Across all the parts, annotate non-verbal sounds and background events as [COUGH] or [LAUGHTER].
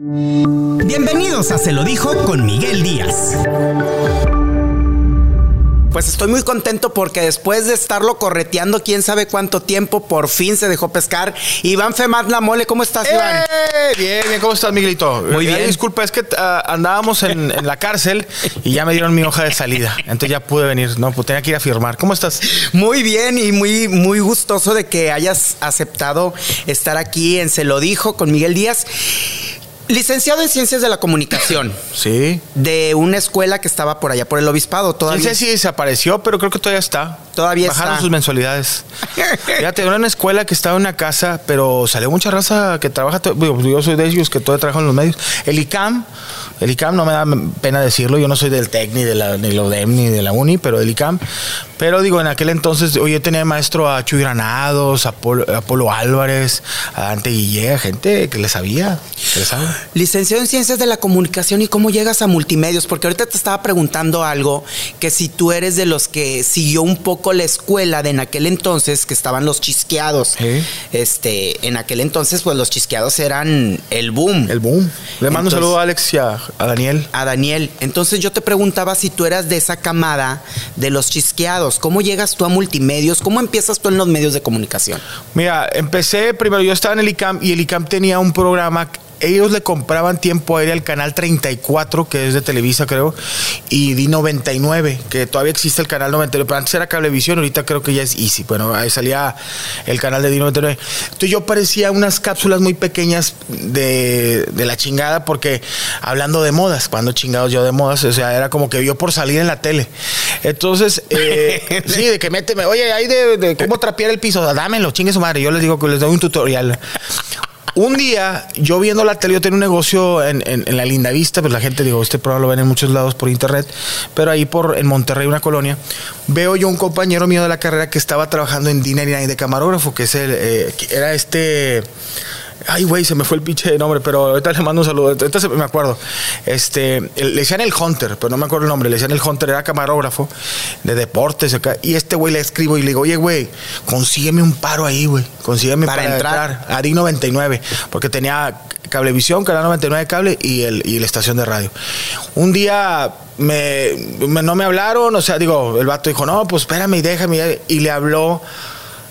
Bienvenidos a Se lo dijo con Miguel Díaz. Pues estoy muy contento porque después de estarlo correteando quién sabe cuánto tiempo, por fin se dejó pescar. Iván Femat La Mole, ¿cómo estás, Iván? ¡Eh! Bien, bien, ¿cómo estás, Miguelito? Muy Eh, bien. Disculpa, es que ah, andábamos en, en la cárcel y ya me dieron mi hoja de salida. Entonces ya pude venir, ¿no? Pues tenía que ir a firmar. ¿Cómo estás? Muy bien y muy, muy gustoso de que hayas aceptado estar aquí en Se lo dijo con Miguel Díaz. Licenciado en Ciencias de la Comunicación, [LAUGHS] Sí. de una escuela que estaba por allá por el obispado. No Todavía, sé si desapareció, pero creo que todavía está. Todavía Bajaron está. sus mensualidades. [LAUGHS] Fíjate, era una escuela que estaba en una casa, pero salió mucha raza que trabaja. Yo soy de ellos que todavía trabajan en los medios. El ICAM, el ICAM no me da pena decirlo. Yo no soy del TEC ni de la, ni la UDEM ni de la UNI, pero del ICAM. Pero digo, en aquel entonces, yo tenía maestro a Chuy Granados, a Polo, a Polo Álvarez, a Dante Guille, gente que le sabía, que le sabe. Licenciado en Ciencias de la Comunicación y cómo llegas a multimedios, porque ahorita te estaba preguntando algo que si tú eres de los que siguió un poco la escuela de en aquel entonces que estaban los chisqueados. Este, en aquel entonces pues los chisqueados eran el boom. El boom. Le mando Entonces- un saludo a Alex y a, a Daniel. a Daniel. Entonces yo te preguntaba si tú eras de esa camada de los chisqueados. ¿Cómo llegas tú a multimedios? ¿Cómo empiezas tú en los medios de comunicación? Mira, empecé primero, yo estaba en el ICAM y el ICAM tenía un programa, ellos le compraban tiempo aéreo al canal 34, que es de Televisa creo, y D99, que todavía existe el canal 99, pero antes era Cablevisión, ahorita creo que ya es Easy, bueno, ahí salía el canal de D99. Entonces yo parecía unas cápsulas muy pequeñas de, de la chingada, porque hablando de modas, cuando chingados yo de modas, o sea, era como que yo por salir en la tele. Entonces, eh, [LAUGHS] sí, de que méteme, oye, hay de, de cómo trapear el piso, dámelo, chingue su madre. Yo les digo que les doy un tutorial. Un día, yo viendo la tele, yo tenía un negocio en, en- la Linda Vista, pues la gente, digo, este programa lo ven en muchos lados por internet, pero ahí por en Monterrey, una colonia, veo yo un compañero mío de la carrera que estaba trabajando en Dinner de camarógrafo, que es el, eh, que era este. Ay, güey, se me fue el pinche nombre, pero ahorita le mando un saludo. Ahorita se- me acuerdo. Este, le decían el Hunter, pero no me acuerdo el nombre. Le decían el Hunter, era camarógrafo de deportes acá. Y este güey le escribo y le digo, oye, güey, consígueme un paro ahí, güey. Consígueme Para para, entrar. entrar a D99, porque tenía cablevisión, canal 99 de cable y, el, y la estación de radio. Un día me, me- no me hablaron, o sea, digo, el vato dijo, no, pues espérame y déjame. Y le habló,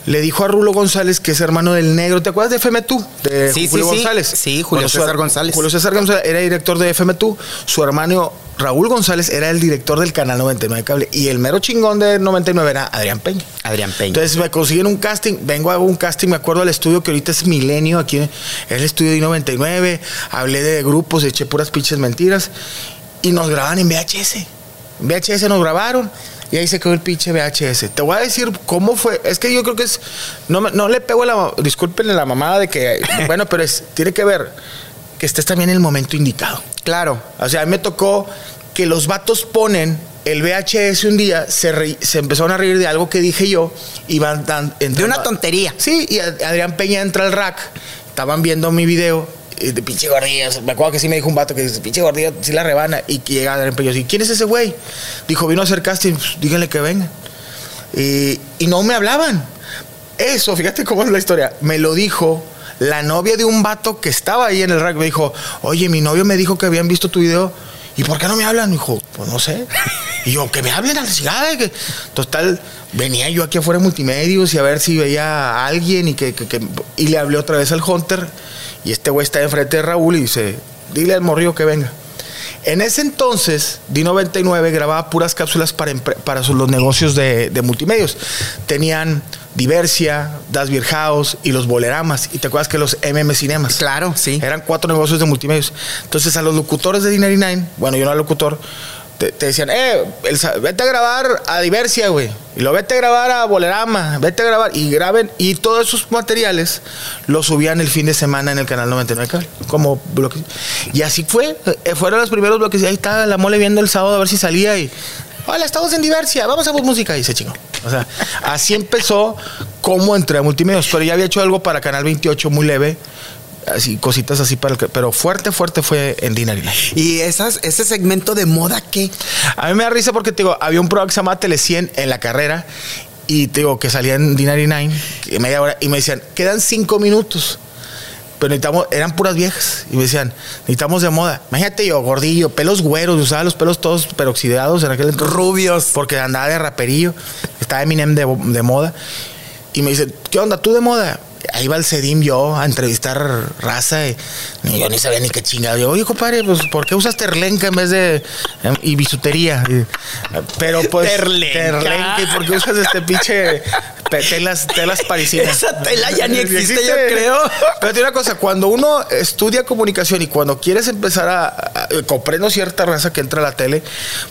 le dijo a Rulo González, que es hermano del negro, ¿te acuerdas de FM Tú? De Sí, Julio sí. González. Sí, Julio César González. Julio César González era director de FM Tú, su hermano Raúl González era el director del canal 99 de cable y el mero chingón de 99 era Adrián Peña. Adrián Peña. Entonces me consiguen un casting, vengo a un casting, me acuerdo del estudio que ahorita es Milenio, aquí es el estudio de 99, hablé de grupos, eché puras pinches mentiras y nos graban en VHS. En VHS nos grabaron y ahí se quedó el pinche VHS. Te voy a decir cómo fue, es que yo creo que es, no, no le pego la, discúlpenle la mamada de que, [LAUGHS] bueno, pero es, tiene que ver que estés también en el momento indicado. claro. O sea, a mí me tocó que los vatos ponen el VHS un día, se, re- se empezaron a reír de algo que dije yo y van De una tontería. Sí, y Ad- Adrián Peña entra al rack, estaban viendo mi video. De pinche gordilla, me acuerdo que sí me dijo un vato que dice, pinche gordilla, sí la rebana. Y llega Adrián Peña y ¿quién es ese güey? Dijo, vino a hacer casting, pues, díganle que venga. Y, no me hablaban. Eso, fíjate cómo es la historia. Me lo dijo la novia de un vato que estaba ahí en el rack. Me dijo, oye, mi novio me dijo que habían visto tu video. ¿Y por qué no me hablan? Dijo, pues no sé. Y yo, que me hablen a la que-". Total, venía yo aquí afuera de multimedios y a ver si veía a alguien y que- que- y le hablé otra vez al Hunter. Y este güey está enfrente de Raúl y dice, dile al morrillo que venga. En ese entonces, D99 grababa puras cápsulas para, para los negocios de, de multimedios. Tenían Diversia, Das Beer House y los Boleramas. Y te acuerdas que los MM Cinemas. Claro, sí. Eran cuatro negocios de multimedios. Entonces a los locutores de D99, bueno, yo no era locutor, te, decían, eh, el vete a grabar a Diversia, güey. Y lo vete a grabar a Bolerama, vete a grabar. Y graben, y todos esos materiales los subían el fin de semana en el canal 99 Cable, como bloques. Y así fue, eh, fueron los primeros bloques. Y ahí estaba la mole viendo el sábado a ver si salía y. Hola, estamos en Diversia, vamos a ver música. Y se chingó. O sea, así empezó como entré a multimedios. Pero ya había hecho algo para Canal 28 muy leve. Así, cositas así para el que. Pero fuerte, fuerte fue en Dinarina. Y esas, ese segmento de moda, ¿qué? A mí me da risa porque te digo, había un programa que se llamaba Tele 100 en la carrera y te digo que salía en D99, que media hora, y me decían, quedan cinco minutos. pero necesitamos, eran puras viejas. Y me decían, necesitamos de moda. Imagínate yo, gordillo, pelos güeros, usaba los pelos todos peroxidados en aquel entonces. Rubios. Porque andaba de raperillo. Estaba Eminem de, de moda. Y me dice, ¿qué onda? ¿Tú de moda? Ahí va el Cedim yo a entrevistar raza. Y, y yo ni sabía ni qué chingada. Yo, oye, compadre, pues, ¿por qué usas terlenca en vez de. em, y bisutería? Y- pero pues. Terlenca. Terlenca. ¿Y por qué usas este pinche. Telas, telas parisinas. [LAUGHS] Esa tela ya ni existe, yo Existe. creo. Pero tiene una cosa, cuando uno estudia comunicación y cuando quieres empezar a, a- comprendo cierta raza que entra a la tele,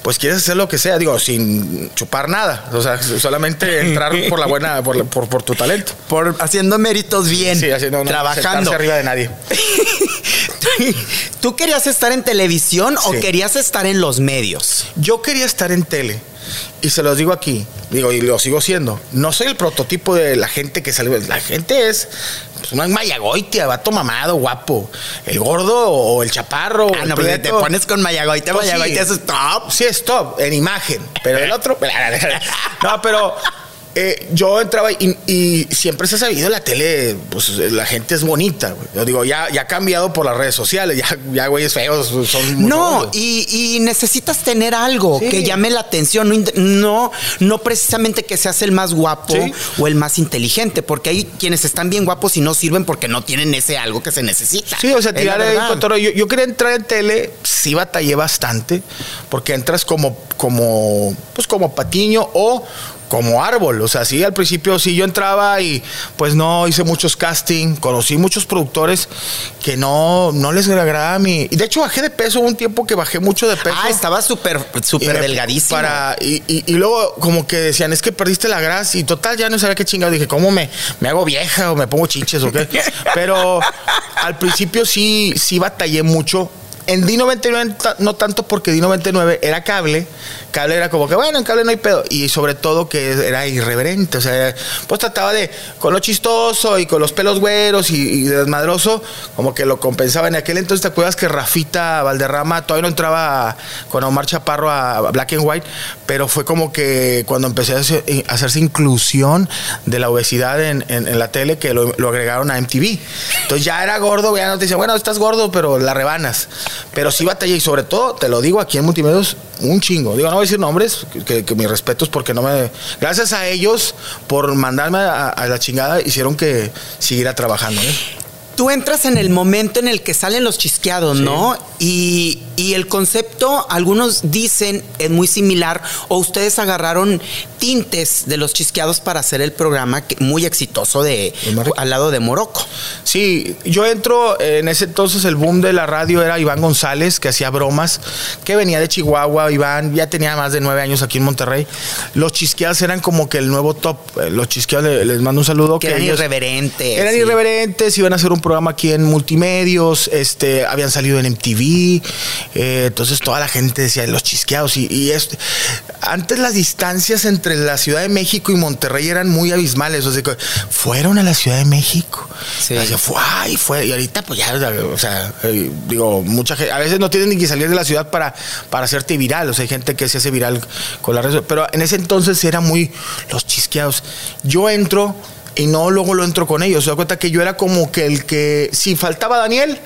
pues quieres hacer lo que sea, digo, sin chupar nada. O sea, [LAUGHS] solamente entrar por la buena, por, la- por, por tu talento. Por haciendo méritos bien. Sí, haciendo no, trabajando. arriba de nadie. [LAUGHS] ¿Tú querías estar en televisión o querías estar en los medios? Yo quería estar en tele. Y se los digo aquí, digo, y lo sigo siendo. No soy el prototipo de la gente que sale. La gente es pues, una mayagoitia, vato mamado, guapo. El gordo o el chaparro. Ah, el no, pues te pones con Mayagoite, Pues Mayagoite, sí. es top. Sí, stop, en imagen. Pero el otro. [LAUGHS] No, pero eh, yo entraba y, y siempre se ha sabido la tele, pues la gente es bonita. güey. Yo digo, ya, ya ha cambiado por las redes sociales. Ya, ya güeyes feos son. muy No, y, y necesitas tener algo Sí. que llame la atención, no, no, no precisamente que seas el más guapo Sí. o el más inteligente, porque hay quienes están bien guapos y no sirven porque no tienen ese algo que se necesita. Sí, o sea, tirar el cotorreo. Yo, yo quería entrar en tele, sí batallé bastante, porque entras como, como, pues como patiño o como árbol. O sea, sí, al principio sí yo entraba y pues no hice muchos casting, conocí muchos productores que no, no les agradaba mi. Y de hecho bajé de peso un tiempo que bajé mucho de peso. Ah, estaba súper, súper delgadísimo. Para, y, y- y luego como que decían, es que perdiste la grasa y total ya no sabía qué chingado. Dije, ¿cómo me, me hago vieja o me pongo chiches o qué? [LAUGHS] Pero al principio sí, sí batallé mucho. En D99 ta- no tanto porque D99 era cable. Cable era como que, bueno, en cable no hay pedo. Y sobre todo que era irreverente. O sea, pues trataba de, con lo chistoso y con los pelos güeros y, desmadroso, como que lo compensaba. En aquel entonces, ¿te acuerdas que Rafita Valderrama todavía no entraba con Omar Chaparro a Black and White? Pero fue como que cuando empecé a, a hacerse inclusión de la obesidad en, la tele, que lo, lo agregaron a MTV. Entonces ya era gordo, ya no te dicen, bueno, estás gordo, pero la rebanas. Pero sí batallé y sobre todo, te lo digo aquí en Multimedios, un chingo. Digo, no voy a decir nombres, que, mis respetos porque no me... Gracias a ellos por mandarme a, a la chingada, hicieron que siguiera trabajando. ¿eh? Tú entras en el momento en el que salen los chisqueados, ¿no? Y, y el concepto, algunos dicen, es muy similar, o ustedes agarraron tintes de los chisqueados para hacer el programa que- muy exitoso de, al lado de Morocco. Sí, yo entro, en ese entonces el boom de la radio era Iván González, que hacía bromas, que venía de Chihuahua, Iván ya tenía más de nueve años aquí en Monterrey. Los chisqueados eran como que el nuevo top. Eh, Los chisqueados, le- les mando un saludo. Que eran ellos- irreverentes. Eran sí. irreverentes, iban a hacer un programa aquí en multimedios, este, habían salido en MTV, eh, entonces toda la gente decía los chisqueados y, y antes las distancias entre la Ciudad de México y Monterrey eran muy abismales, o sea, que fueron a la Ciudad de México, Sí. Así, fue, y fue, y ahorita pues ya, o sea, eh, digo, mucha gente, a veces no tienen ni que salir de la ciudad para, para hacerte viral, o sea, hay gente que se hace viral con las redes, pero en ese entonces era muy los chisqueados. Yo entro y no luego lo entro con ellos. Se da cuenta que yo era como que el que, si faltaba Daniel,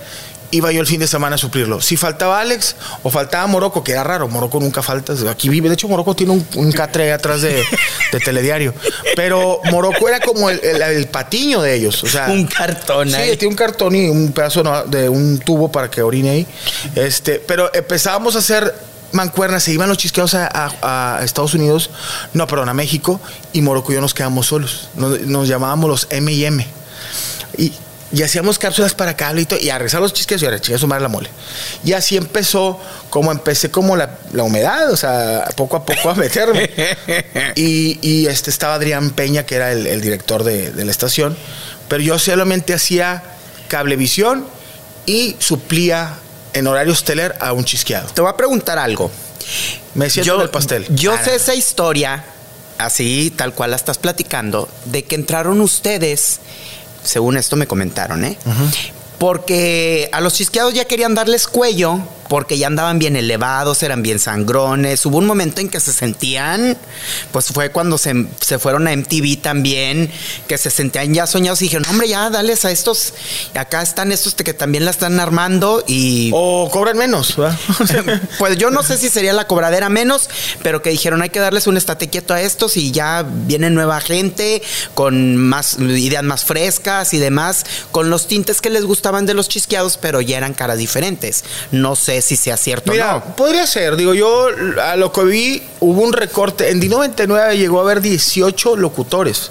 iba yo el fin de semana a suplirlo. Si faltaba Alex o faltaba Morocco, que era raro, Morocco nunca falta. Aquí vive, de hecho, Morocco tiene un, un catre atrás de, de telediario. Pero Morocco era como el, el- el patiño de ellos. O sea, Un cartón Sí, ahí. tiene un cartón y un pedazo de un tubo para que orine ahí. Este, pero empezábamos a hacer mancuernas, se iban los chisqueados a, a- a Estados Unidos, no, perdón, a México, y Morocco y yo nos quedamos solos. Nos, nos llamábamos los M y M. Y, y hacíamos cápsulas para cable y todo, y a rezar los chisqueados y a chingar su madre la mole. Y así empezó, como empecé como la, la humedad, o sea, poco a poco a meterme. [LAUGHS] y, y, este estaba Adrián Peña, que era el, el director de, de la estación, pero yo solamente hacía cablevisión y suplía en horario estelar a un chisqueado. Te voy a preguntar algo. Me siento en el pastel. Yo Ah, sé no. esa historia, así tal cual la estás platicando, de que entraron ustedes, según esto me comentaron, ¿eh? Porque a los chisqueados ya querían darles cuello porque ya andaban bien elevados, eran bien sangrones. Hubo un momento en que se sentían, pues fue cuando se, se fueron a MTV también, que se sentían ya soñados y dijeron, hombre, ya dales a estos, acá están estos que también la están armando y... O cobran menos, ¿verdad? [LAUGHS] pues yo no sé si sería la cobradera menos, pero que dijeron, hay que darles un estate quieto a estos y ya viene nueva gente con más ideas más frescas y demás, con los tintes que les gustaban de los chisqueados, pero ya eran caras diferentes. No sé si sea cierto o no. Podría ser, digo, yo a lo que vi hubo un recorte, en D99 llegó a haber 18 locutores,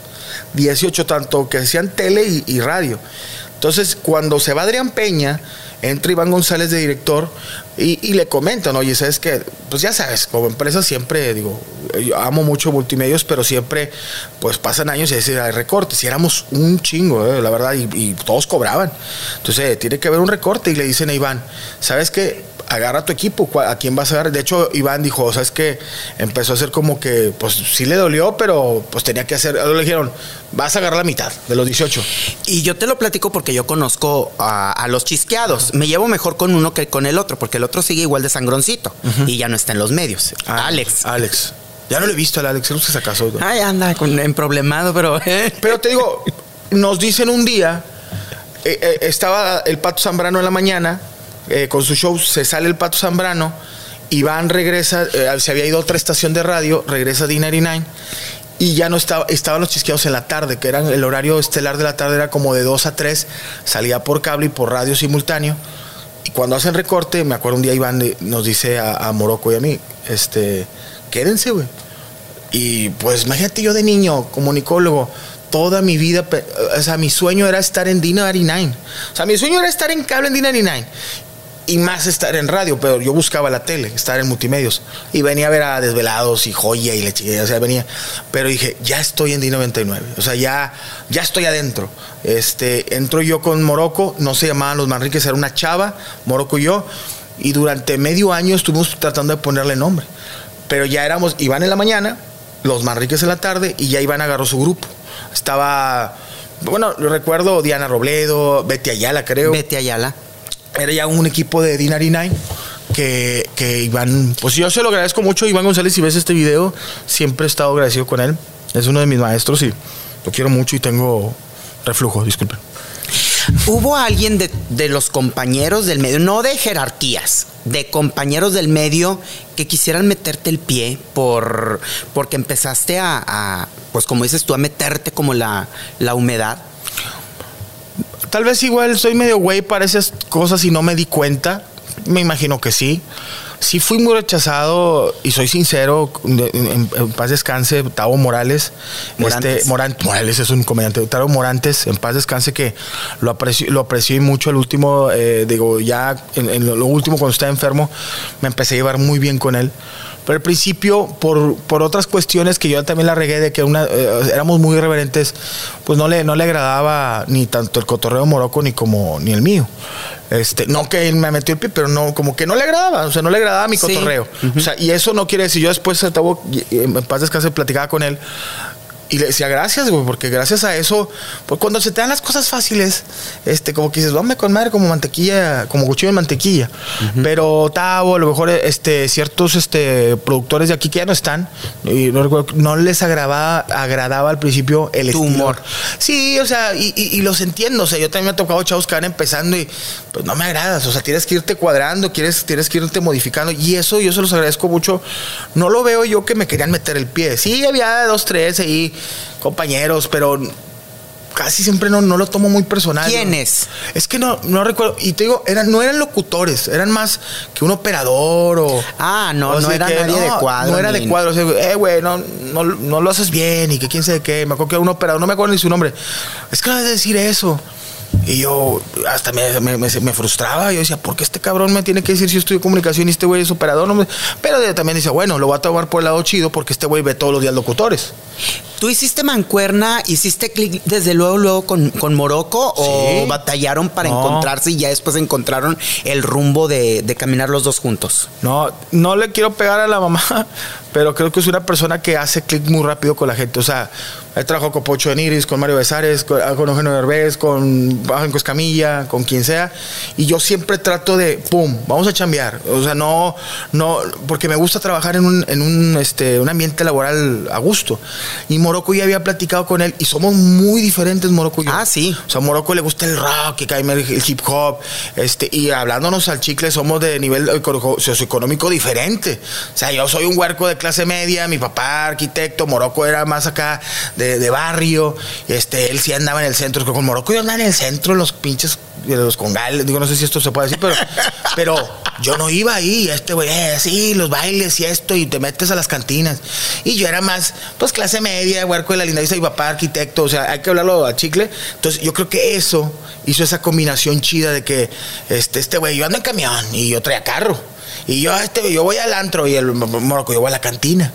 18 tanto que hacían tele y, y radio. Entonces, cuando se va Adrián Peña, entra Iván González de director y, le comentan, oye, sabes que, pues ya sabes, como empresa siempre, digo, yo amo mucho multimedios, pero siempre, pues pasan años y hay recortes. Y éramos un chingo, eh, la verdad, y, todos cobraban. Entonces, tiene que haber un recorte y le dicen a Iván, ¿sabes qué? Agarra tu equipo, ¿a quién vas a agarrar? De hecho, Iván dijo, o sea, es que empezó a hacer como que, pues sí le dolió, pero pues tenía que hacer, le dijeron, vas a agarrar la mitad de los 18. Y yo te lo platico porque yo conozco a, los chisqueados. Me llevo mejor con uno que con el otro, porque el otro sigue igual de sangroncito y ya no está en los medios. Ah, Alex. Alex. Ya no lo he visto al Alex, no sé si acaso. Ay, anda con, en problemado, pero... pero te digo, nos dicen un día, eh, eh, estaba el Pato Zambrano en la mañana eh, con su show, se sale el Pato Zambrano, Iván regresa, eh, se había ido a otra estación de radio, regresa a D99 y ya no estaba, estaban los chisqueados en la tarde, que eran el horario estelar de la tarde era como de 2 a 3, salía por cable y por radio simultáneo. Y cuando hacen recorte, me acuerdo un día Iván nos dice a, Morocco y a mí, este, quédense, güey. Y pues imagínate yo de niño, comunicólogo, toda mi vida, o sea, mi sueño era estar en D99. O sea, mi sueño era estar en cable en D99 y más estar en radio, pero yo buscaba la tele, estar en multimedios. Y venía a ver a Desvelados y Joya y le o sea, venía. Pero dije, ya estoy en D99, o sea, ya, ya estoy adentro. Este, entro yo con Morocco, no se llamaban los Manriques, era una chava, Morocco y yo, y durante medio año estuvimos tratando de ponerle nombre. Pero ya éramos, Iván en la mañana, los Manriques en la tarde, y ya Iván agarró su grupo. Estaba, bueno, recuerdo Diana Robledo, Betty Ayala, creo. Betty Ayala era ya un equipo de Dinari Nine que, que Iván, pues yo se lo agradezco mucho, Iván González, si ves este video, siempre he estado agradecido con él. Es uno de mis maestros y lo quiero mucho y tengo reflujo, disculpen. ¿Hubo alguien de, los compañeros del medio, no de jerarquías, de compañeros del medio que quisieran meterte el pie por porque empezaste a, pues como dices tú, a meterte como la, la humedad? Tal vez igual soy medio güey para esas cosas y no me di cuenta. Me imagino que sí. Sí fui muy rechazado y soy sincero, en, paz descanse, Tavo Morales. Este, Morales es un comediante. Tavo Morantes, en paz descanse, que lo aprecio, lo aprecié mucho el último, eh, digo, ya en, lo último cuando estaba enfermo, me empecé a llevar muy bien con él. Pero al principio, por, por otras cuestiones que yo también la regué de que una, eh, éramos muy irreverentes, pues no le, no le agradaba ni tanto el cotorreo moroco ni como ni el mío. Este, no que él me metió el pie, pero no, como que no le agradaba, o sea, no le agradaba mi cotorreo. O sea, y eso no quiere decir, yo después en paz descanse platicaba con él y le decía gracias, güey, porque gracias a eso, pues cuando se te dan las cosas fáciles, este, como que dices, vamos con madre como mantequilla, como cuchillo de mantequilla. Pero Tavo, a lo mejor este, ciertos este, productores de aquí que ya no están, y no, les agradaba, agradaba al principio el humor. Sí, o sea, y, los entiendo, o sea, yo también me ha tocado chavos que van empezando y pues no me agradas, o sea, tienes que irte cuadrando, quieres, tienes que irte modificando, y eso yo se los agradezco mucho. No lo veo yo que me querían meter el pie. Sí, había dos, tres ahí compañeros, pero casi siempre no, no lo tomo muy personal. ¿Quiénes? Es que no, no recuerdo. Y te digo, eran, no eran locutores, eran más que un operador o. Ah, no, no era nadie de cuadro. No era de cuadro. O sea, eh, güey, no, no, no, lo haces bien y que quién sabe qué. Me acuerdo que era un operador, no me acuerdo ni su nombre. Es que no de decir eso. Y yo hasta me, me, frustraba. Yo decía, ¿por qué este cabrón me tiene que decir si yo estudio comunicación y este güey es operador? Pero también dice, bueno, lo voy a tomar por el lado chido porque este güey ve todos los días locutores. ¿Tú hiciste mancuerna, hiciste clic desde luego, luego con, con Morocco o batallaron para encontrarse y ya después encontraron el rumbo de, de, caminar los dos juntos? No, no le quiero pegar a la mamá, [LAUGHS] pero creo que es una persona que hace clic muy rápido con la gente. O sea, he trabajado con Pocho de Niris, con Mario Besares, con, con Eugenio Derbez, con Bajo Escamilla, con quien sea. Y yo siempre trato de, pum, vamos a chambear. O sea, no, no, porque me gusta trabajar en un, en un, este, un ambiente laboral a gusto. Y Morocco ya había platicado con él y somos muy diferentes, Morocco y yo. Ah, sí. O sea, a Morocco le gusta el rock, el, el hip hop, este, y hablándonos al chicle somos de nivel socioeconómico diferente. O sea, yo soy un huerco de clase media, mi papá arquitecto, Morocco era más acá de, de barrio, este, él sí andaba en el centro, con Morocco yo andaba en el centro, en los pinches de los congales, digo, no sé si esto se puede decir, pero, [LAUGHS] pero yo no iba ahí, este güey, eh, sí, los bailes y esto, y te metes a las cantinas. Y yo era más, pues, clase media, huerco de la linda y papá arquitecto, o sea, hay que hablarlo a chicle. Entonces, yo creo que eso hizo esa combinación chida de que, este, este güey, yo ando en camión y yo traía carro. Y yo, este, yo voy al antro y el morocco, yo voy a la cantina.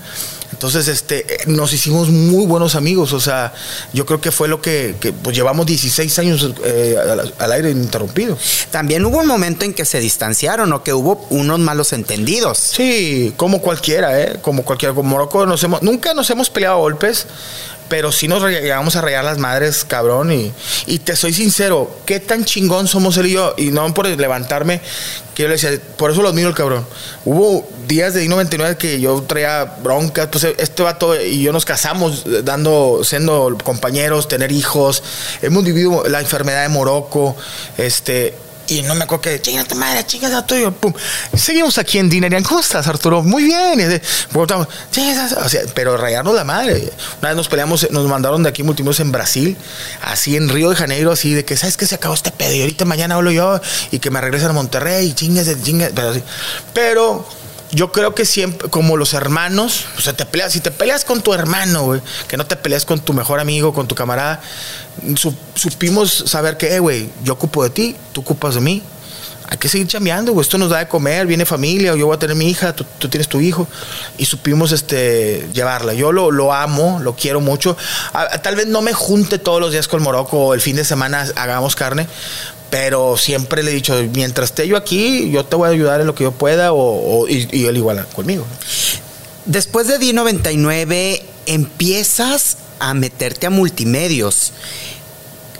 Entonces, este, nos hicimos muy buenos amigos. O sea, yo creo que fue lo que, que pues, llevamos 16 años eh, al, al, aire ininterrumpido. También hubo un momento en que se distanciaron o que hubo unos malos entendidos. Sí, como cualquiera, ¿eh? Como cualquiera. Como Morocco nos hemos, nunca nos hemos peleado a golpes pero sí nos llegamos a rayar las madres, cabrón. Y, y, te soy sincero, qué tan chingón somos él y yo. Y no por levantarme, que yo le decía, por eso lo admiro el cabrón. Hubo días de I-99 que yo traía broncas, pues este vato y yo nos casamos, dando, siendo compañeros, tener hijos. Hemos vivido la enfermedad de Morocco, este y no me acuerdo que, chinga tu madre, chingas a tuyo, pum. Seguimos aquí en Dinerian. ¿Cómo estás, Arturo? Muy bien. Pero rayarnos la madre. Una vez nos peleamos, nos mandaron de aquí multimos en Brasil, así en Río de Janeiro, así de que, ¿sabes qué? Se acabó este pedo y ahorita mañana hablo yo y que me regresen a Monterrey, chingas, chingas. Pero, pero yo creo que siempre, como los hermanos, o sea, te peleas, si te peleas con tu hermano, güey, que no te peleas con tu mejor amigo, con tu camarada, supimos saber que, eh, güey, yo ocupo de ti, tú ocupas de mí. Hay que seguir chambeando, güey. Esto nos da de comer, viene familia, o yo voy a tener mi hija, tú, tienes tu hijo. Y supimos este, llevarla. Yo lo, amo, lo quiero mucho. Tal vez no me junte todos los días con el Morocco o el fin de semana hagamos carne, pero siempre le he dicho, mientras esté yo aquí, yo te voy a ayudar en lo que yo pueda o, o y, y, él igual conmigo. Después de D99 empiezas a meterte a multimedios.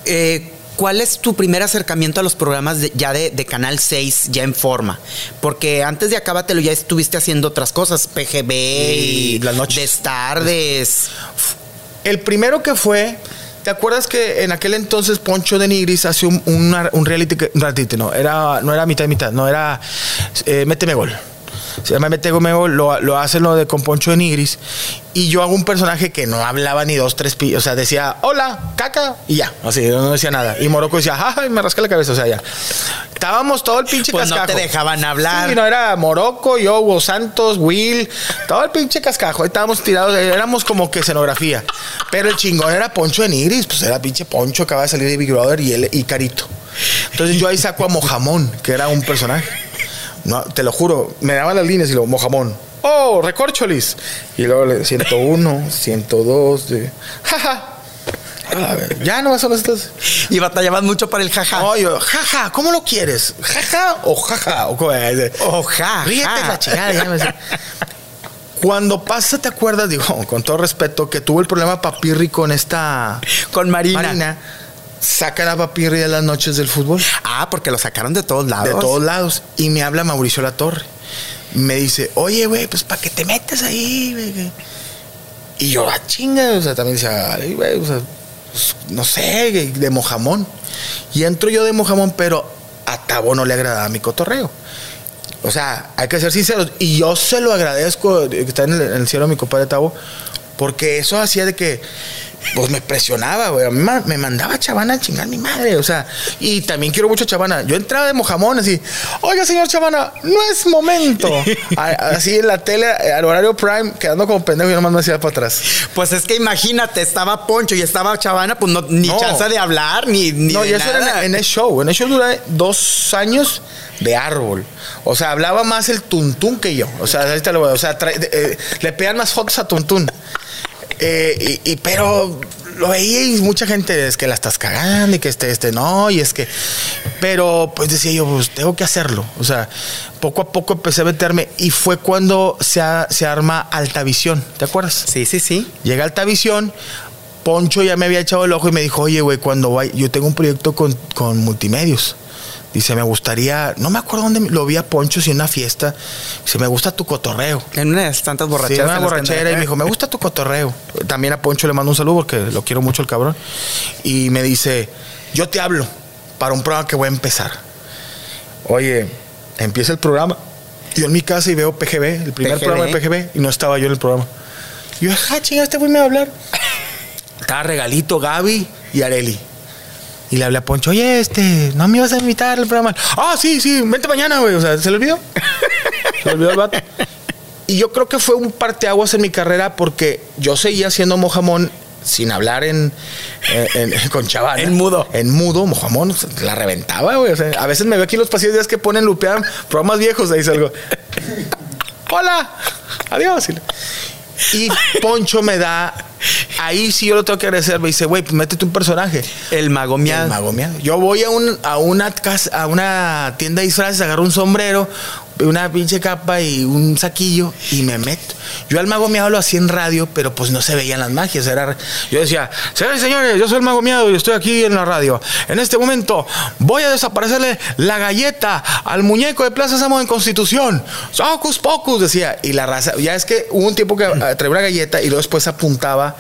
Eh, ¿Cuál es tu primer acercamiento a los programas de, ya de, de, Canal 6 ya en forma? Porque antes de Acábatelo ya estuviste haciendo otras cosas, PGB y, y las noches. Tardes. El primero que fue, ¿te acuerdas que en aquel entonces Poncho de Nigris hace un, un, reality, un reality, no, era, no era mitad y mitad, no era eh, Méteme Gol se llama Mete Gomeo, lo, lo hace lo de con Poncho de Nigris. Y yo hago un personaje que no hablaba ni dos, tres pi, o sea, decía, hola, caca, y ya, así, no decía nada. Y Morocco decía, jaja, y me rasca la cabeza, o sea, ya. Estábamos todo el pinche pues cascajo. no te dejaban hablar. Sí, no, era Morocco, yo, Hugo Santos, Will, todo el pinche cascajo. Ahí estábamos tirados, éramos como que escenografía. Pero el chingón era Poncho de Nigris, pues era pinche Poncho, acaba de salir de Big Brother y, él, y Carito. Entonces yo ahí saco a Mojamón, que era un personaje. No, te lo juro, me daban las líneas y lo mojamón. Oh, recorcholis. Y luego le 101, 102, de jaja. A ver, ya no son estas. Y batallaban mucho para el jaja. No, yo, jaja, ¿cómo lo quieres? ¿Jaja o jaja? O, o ja, Ríete la chingada. Ya me Cuando pasa, ¿te acuerdas? Digo, con todo respeto, que tuvo el problema Papirri con esta. Con Marina. Marina sacan a Papirri de las noches del fútbol. Ah, porque lo sacaron de todos lados. De todos lados. Y me habla Mauricio Latorre. Me dice, oye, güey, pues para que te metas ahí, güey. Y yo, ah, chinga, o sea, también decía, güey, o sea, pues, no sé, de mojamón. Y entro yo de mojamón, pero a Tabo no le agradaba mi cotorreo. O sea, hay que ser sinceros. Y yo se lo agradezco, que está en el, en el cielo mi compadre Tabo, porque eso hacía de que pues me presionaba, güey. A mí me mandaba Chavana a chingar mi madre, o sea, y también quiero mucho Chavana. Yo entraba de mojamón así, oiga, señor Chavana, no es momento. [LAUGHS] así en la tele, al horario prime, quedando como pendejo y nomás me hacía para atrás. Pues es que imagínate, estaba Poncho y estaba Chavana, pues no, ni no. chance de hablar, ni, ni No, de y eso nada. era en, en el show. En el show duré dos años de árbol. O sea, hablaba más el tuntún que yo. O sea, ahí te lo voy. O sea, trae, eh, le pegan más fotos a tuntún. Eh, y, y- pero lo veía y mucha gente es que la estás cagando y que este, este, no, y es que. Pero pues decía yo, pues tengo que hacerlo. O sea, poco a poco empecé a meterme y fue cuando se, a- se arma Altavisión, ¿te acuerdas? Sí, sí, sí. Llega Altavisión, Poncho ya me había echado el ojo y me dijo, oye, güey, cuando vaya, yo tengo un proyecto con, con multimedios. Dice, me gustaría, no me acuerdo dónde lo vi a Poncho, si en una fiesta. Dice, me gusta tu cotorreo. En una de tantas Sí, borracheras. una las que borrachera y me dijo, me gusta tu cotorreo. También a Poncho le mando un saludo porque lo quiero mucho el cabrón. Y me dice, yo te hablo para un programa que voy a empezar. Oye, empieza el programa. Yo en mi casa y veo PGB, el primer PGB. programa de PGB, y no estaba yo en el programa. Y yo, ah, chinga, este güey me va a hablar. [LAUGHS] Estaba Regalito, Gaby y Areli. Y le hablé a Poncho, oye, este, no me ibas a invitar al programa. Ah, sí, sí, vente mañana, güey. O sea, ¿se le olvidó? [LAUGHS] se le olvidó el vato. Y yo creo que fue un parteaguas en mi carrera porque yo seguía haciendo mojamón sin hablar en, en- [LAUGHS] en- con chaval. En mudo. En mudo, mojamón, la reventaba, güey. O sea, a veces me veo aquí en los pasillos días que ponen lupear programas viejos, ahí salgo. [LAUGHS] Hola, adiós. Y Poncho me da, ahí sí yo lo tengo que agradecer, me dice, güey, pues métete un personaje. El mago El mago miado. Yo voy a, un, a, una casa, a una tienda de disfraces, agarro un sombrero, una pinche capa y un saquillo y me meto. Yo al mago miado lo hacía en radio, pero pues no se veían las magias. Era, yo decía, señores y señores, yo soy el mago miado y estoy aquí en la radio. En este momento voy a desaparecerle la galleta al muñeco de Plaza Samo en Constitución. Hocus pocus, decía. Y la raza, ya es que hubo un tiempo que eh, traía una galleta y luego después apuntaba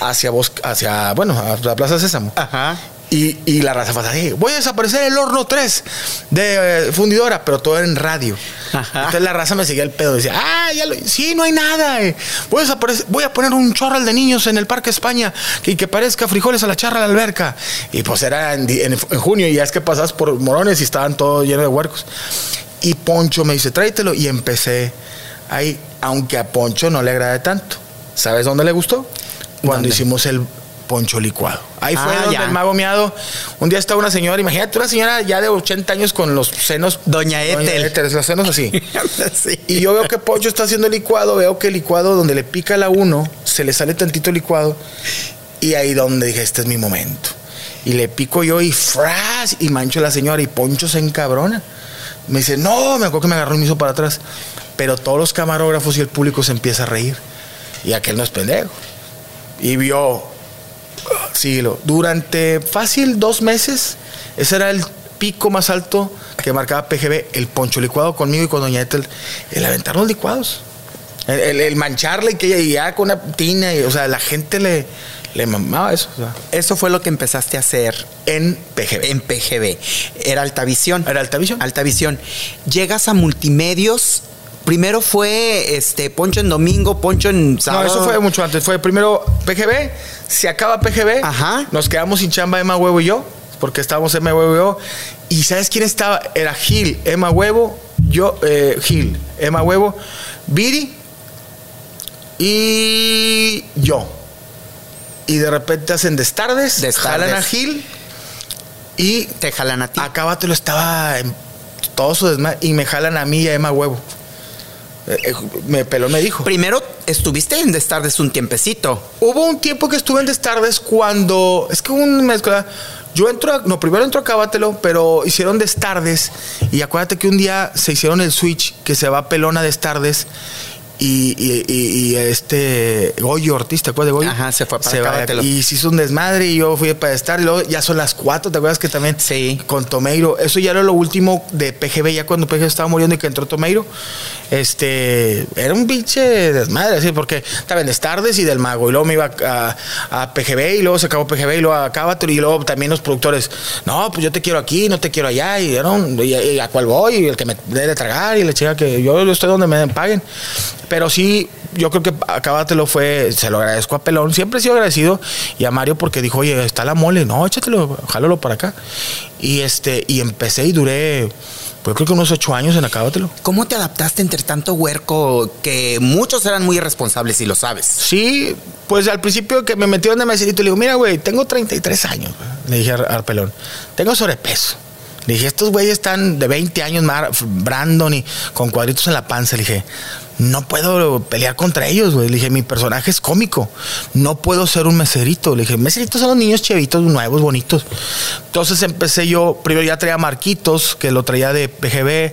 hacia, Bosque- hacia bueno, a la Plaza Sésamo. Ajá. Y, y la raza fue así, voy a desaparecer el horno 3 de eh, fundidora, pero todo era en radio. Ajá. Entonces la raza me seguía el pedo. Decía, ah, ya lo, sí, no hay nada. eh. Voy, a desaparecer- voy a poner un chorral de niños en el Parque España y que parezca frijoles a la charra de la alberca. Y pues era en, di- en- en junio y ya es que pasabas por morones y estaban todos llenos de huercos. Y Poncho me dice, tráetelo. Y empecé ahí, aunque a Poncho no le agrade tanto. ¿Sabes dónde le gustó? Cuando ¿Dónde? hicimos el poncho licuado. Ahí fue Ah, donde ya. el mago miado. Un día estaba una señora, imagínate, una señora ya de 80 años con los senos. Doña Ethel. los senos así. [LAUGHS] Sí. Y yo veo que Poncho está haciendo licuado, veo que el licuado donde le pica la uno, se le sale tantito licuado. Y ahí donde dije, este es mi momento. Y le pico yo y fras, y mancho a la señora y Poncho se encabrona. Me dice, no, me acuerdo que me agarró y me hizo para atrás. Pero todos los camarógrafos y el público se empieza a reír. Y aquel no es pendejo. Y vio, sí, lo, durante fácil dos meses, ese era el pico más alto que marcaba PGB, el poncho licuado conmigo y con Doña Ethel, el aventar los licuados. El, el- el mancharle y que ya con una tina, y, o sea, la gente le, le mamaba eso. o sea, Eso fue lo que empezaste a hacer en PGB. en PGB. Era Altavisión. ¿Era Altavisión? Altavisión. Llegas a multimedios. Primero fue este Poncho en domingo, Poncho en No, sábado. eso fue mucho antes. Fue primero PGB, se acaba PGB. Ajá. Nos quedamos sin chamba Emma Huevo y yo, porque estábamos Emma Huevo y yo. Y ¿sabes quién estaba? Era Gil, Emma Huevo, yo, eh, Gil, Emma Huevo, Viri y yo. Y de repente hacen destardes, Destardes. jalan a Gil y Te jalan a ti. Acábatelo estaba en todo su desmadre y me jalan a mí y a Emma Huevo. Eh, eh, me peló, me dijo. Primero estuviste en Destardes un tiempecito. Hubo un tiempo que estuve en Destardes cuando. Es que un mezcla. Yo entro, a- no, primero entro a Cábatelo, pero hicieron Destardes. Y acuérdate que un día se hicieron el switch que se va pelona Destardes. Y, y, y- y este Goyo Ortiz, ¿te acuerdas de Goyo? Ajá, se fue para va, Cábatelo. Y se hizo un desmadre y yo fui para estar. Y luego ya son las cuatro, ¿te acuerdas que también? Sí. Con Tomeiro. Eso ya era lo último de PGB, ya cuando PGB estaba muriendo y que entró Tomeiro. Este, era un pinche desmadre, así, porque estaba en Destardes y del Mago. Y luego me iba a, a PGB y luego se acabó PGB y luego a Cábatelo. Y luego también los productores, no, pues yo te quiero aquí, no te quiero allá. Y, era un- y- y a cuál voy, y el que me dé de tragar y la chica que yo estoy donde me paguen. Pero sí, yo creo que acábatelo fue, se lo agradezco a Pelón, siempre he sido agradecido y a Mario porque dijo, oye, está la mole, no, échatelo, jálalo para acá. Y este, y empecé y duré, pues creo que unos ocho años en acábatelo. ¿Cómo te adaptaste entre tanto huerco que muchos eran muy irresponsables y lo sabes? Sí, pues al principio que me metieron de meserito, le digo, mira, güey, tengo 33 años, le dije a- al pelón, tengo sobrepeso. Le dije, estos güeyes están de 20 años más, Brandon y con cuadritos en la panza. Le dije, no puedo pelear contra ellos, güey. Le dije, mi personaje es cómico. No puedo ser un meserito. Le dije, meseritos son los niños chevitos, nuevos, bonitos. Entonces empecé yo, primero ya traía Marquitos, que lo traía de PGB.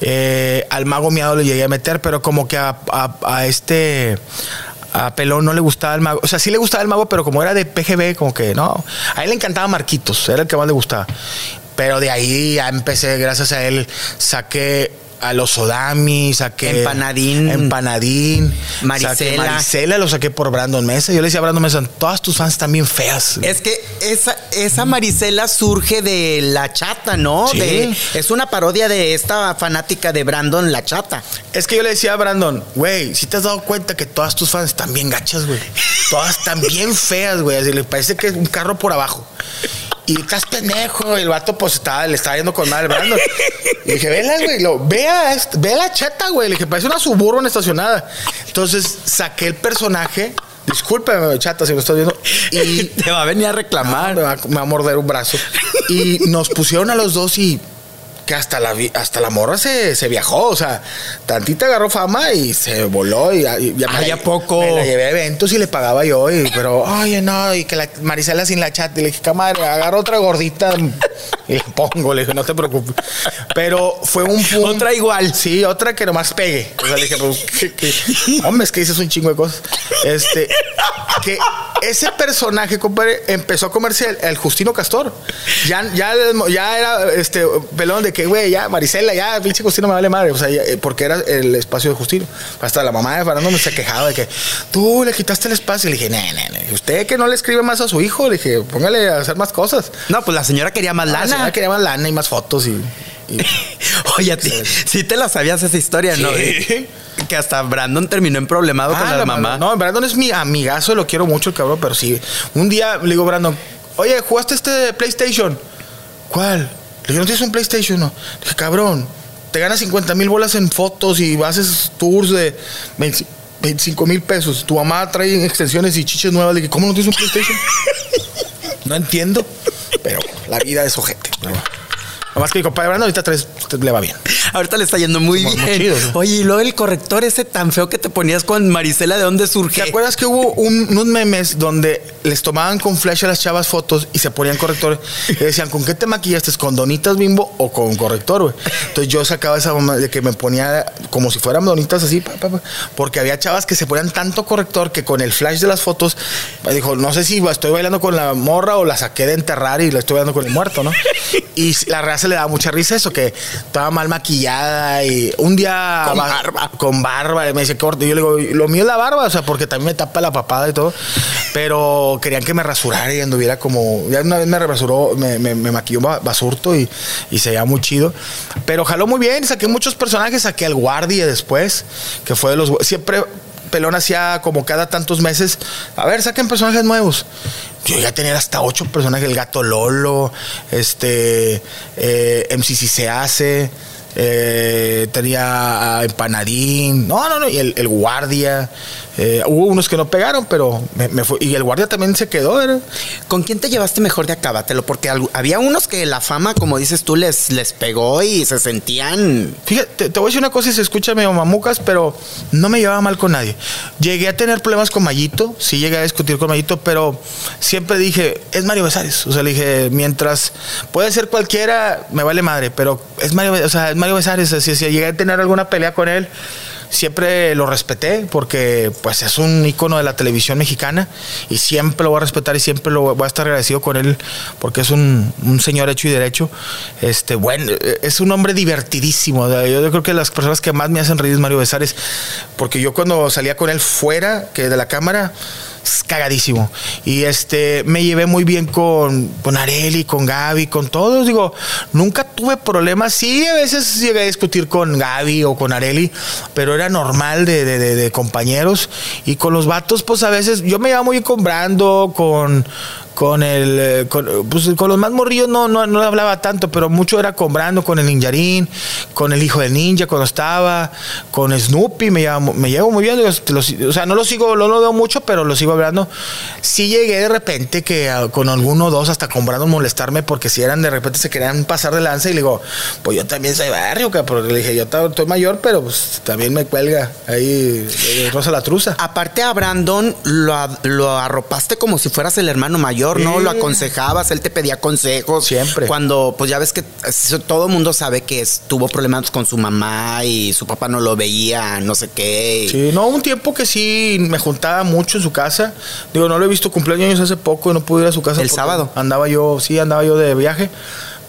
Eh, al mago miado le llegué a meter, pero como que a este a Pelón no le gustaba el mago. O sea, sí le gustaba el mago, pero como era de PGB, como que no. A él le encantaba Marquitos, era el que más le gustaba. Pero de ahí ya empecé, gracias a él, saqué a los Odami, saqué. Empanadín. Empanadín. Maricela. Maricela lo saqué por Brandon Mesa. Yo le decía a Brandon Mesa, todas tus fans están bien feas. Es que esa, esa Maricela surge de La Chata, ¿no? Sí. De, es una parodia de esta fanática de Brandon La Chata. Es que yo le decía a Brandon, güey, si te has dado cuenta que todas tus fans están bien gachas, güey. Todas están bien feas, güey. Así le parece que es un carro por abajo. Y estás pendejo. Y el vato, pues, estaba, le estaba yendo con mal Brandon. [LAUGHS] Y dije, vela, güey. Lo, vea, ve la chata, güey. Le dije, parece una suburban estacionada. Entonces saqué el personaje. Discúlpeme, chata, si lo estás viendo. Y [LAUGHS] te va a venir a reclamar. me, va, me va a morder un brazo. Y nos pusieron a los dos y que hasta la, hasta la morra se, se, viajó, o sea, tantita agarró fama y se voló y, y ya me, la, poco. me la llevé a eventos y le pagaba yo, y, pero, oye, no, y que la Marisela sin la chat, y le dije, camarada, agarro otra gordita y le pongo, le dije, no te preocupes. Pero fue un punto, Otra igual. Sí, otra que nomás pegue. O sea, le dije, pues, ¿qué, qué? [LAUGHS] hombre, es que dices un chingo de cosas. Este, que ese personaje, compadre, empezó a comerse el, el Justino Castor. Ya, ya, ya era este pelón de que, güey, ya, Marisela, ya, pinche Justino me vale madre. O sea, ya, porque era el espacio de Justino. Hasta la mamá de Fernando me se quejaba de que tú le quitaste el espacio. Y le dije, ne, ne, ne. Usted que no le escribe más a su hijo, le dije, póngale a hacer más cosas. No, pues la señora quería más lana. La señora quería más lana y más fotos y. y [LAUGHS] Oye, ti, sí te la sabías esa historia, ¿no? Sí. [LAUGHS] Que hasta Brandon terminó en problemado ah, con la, la mamá. No, Brandon es mi amigazo, lo quiero mucho el cabrón, pero sí. Un día le digo, Brandon, oye, ¿jugaste este PlayStation? ¿Cuál? Le dije, ¿no tienes un PlayStation? No. Le dije, cabrón, te ganas 50 mil bolas en fotos y haces tours de 25 mil pesos. Tu mamá trae extensiones y chiches nuevas. Le dije, ¿cómo no tienes un PlayStation? [LAUGHS] no entiendo, pero la vida es ojete. Nomás que mi compadre Brandon ahorita tres, le va bien. [LAUGHS] Ahorita le está yendo muy Somos bien. muy chidos, ¿no? Oye, y luego el corrector ese tan feo que te ponías con Marisela, ¿de dónde surge? ¿Te acuerdas que hubo un- unos memes donde les tomaban con flash a las chavas fotos y se ponían corrector? Y decían, ¿con qué te maquillaste? ¿Con donitas bimbo o con corrector, güey? Entonces yo sacaba esa mamá de que me ponía como si fueran donitas así, pa, pa, pa, porque había chavas que se ponían tanto corrector que con el flash de las fotos, me dijo, no sé si estoy bailando con la morra o la saqué de enterrar y la estoy bailando con el muerto, ¿no? Y la raza le daba mucha risa eso, que estaba mal maquillada y un día... Con barba. Con barba, y me dice corte. Y yo le digo, lo mío es la barba, o sea, porque también me tapa la papada y todo. Pero querían que me rasurara y anduviera como. Ya una vez me rasuró, me, me, me maquilló basurto y, y se veía muy chido. Pero jaló muy bien, saqué muchos personajes, saqué al guardia después, que fue de los. Siempre Pelón hacía como cada tantos meses, a ver, saquen personajes nuevos. Yo ya tenía hasta ocho personajes, el gato Lolo, este, eh, MC si se hace, eh, tenía a Empanadín, no, no, no, y el, el guardia. eh, hubo unos que no pegaron, pero me, me fue- y el guardia también se quedó, ¿verdad? ¿Con quién te llevaste mejor de acábatelo? Porque al- había unos que la fama, como dices tú, les, les pegó y se sentían. Fíjate, te, te voy a decir una cosa y se escucha medio mamucas, pero no me llevaba mal con nadie. Llegué a tener problemas con Mayito, sí llegué a discutir con Mayito, pero siempre dije, es Mario Besares. O sea, le dije, mientras puede ser cualquiera, me vale madre, pero es Mario, o sea, Mario Besares. Así, si llegué a tener alguna pelea con él, siempre lo respeté porque pues es un icono de la televisión mexicana y siempre lo voy a respetar y siempre lo voy a estar agradecido con él porque es un, un señor hecho y derecho. Este, bueno, es un hombre divertidísimo. Yo, yo creo que las personas que más me hacen reír es Mario Besares porque yo cuando salía con él fuera que de la cámara es cagadísimo. Y este, me llevé muy bien con, con Areli, con Gaby, con todos. Digo, nunca tuve problemas. Sí, a veces llegué a discutir con Gaby o con Areli, pero era normal de, de- compañeros. Y con los vatos, pues a veces, yo me llevaba muy bien con Brando, con con el eh, con, pues, con los más morrillos no, no, no hablaba tanto, pero mucho era con Brando, con el ninjarín, con el hijo del ninja cuando estaba, con Snoopy, me llevo, me llevo muy bien, o sea, no lo sigo, no lo veo mucho, pero lo sigo hablando. Sí llegué de repente que ah, con alguno o dos hasta con Brando molestarme porque si eran de repente se querían pasar de lanza y le digo, pues yo también soy barrio, pero le dije, yo estoy mayor, pero pues también me cuelga ahí eh, Rosa la Truza. Aparte a Brandon lo, lo arropaste como si fueras el hermano mayor, ¿no? Lo aconsejabas, él te pedía consejos. Siempre. Cuando, pues ya ves que todo el mundo sabe que tuvo problemas con su mamá y su papá no lo veía, no sé qué. Sí, no, un tiempo que sí me juntaba mucho en su casa. Digo, no lo he visto cumpleaños hace poco y no pude ir a su casa. El sábado. Andaba yo, sí, andaba yo de viaje.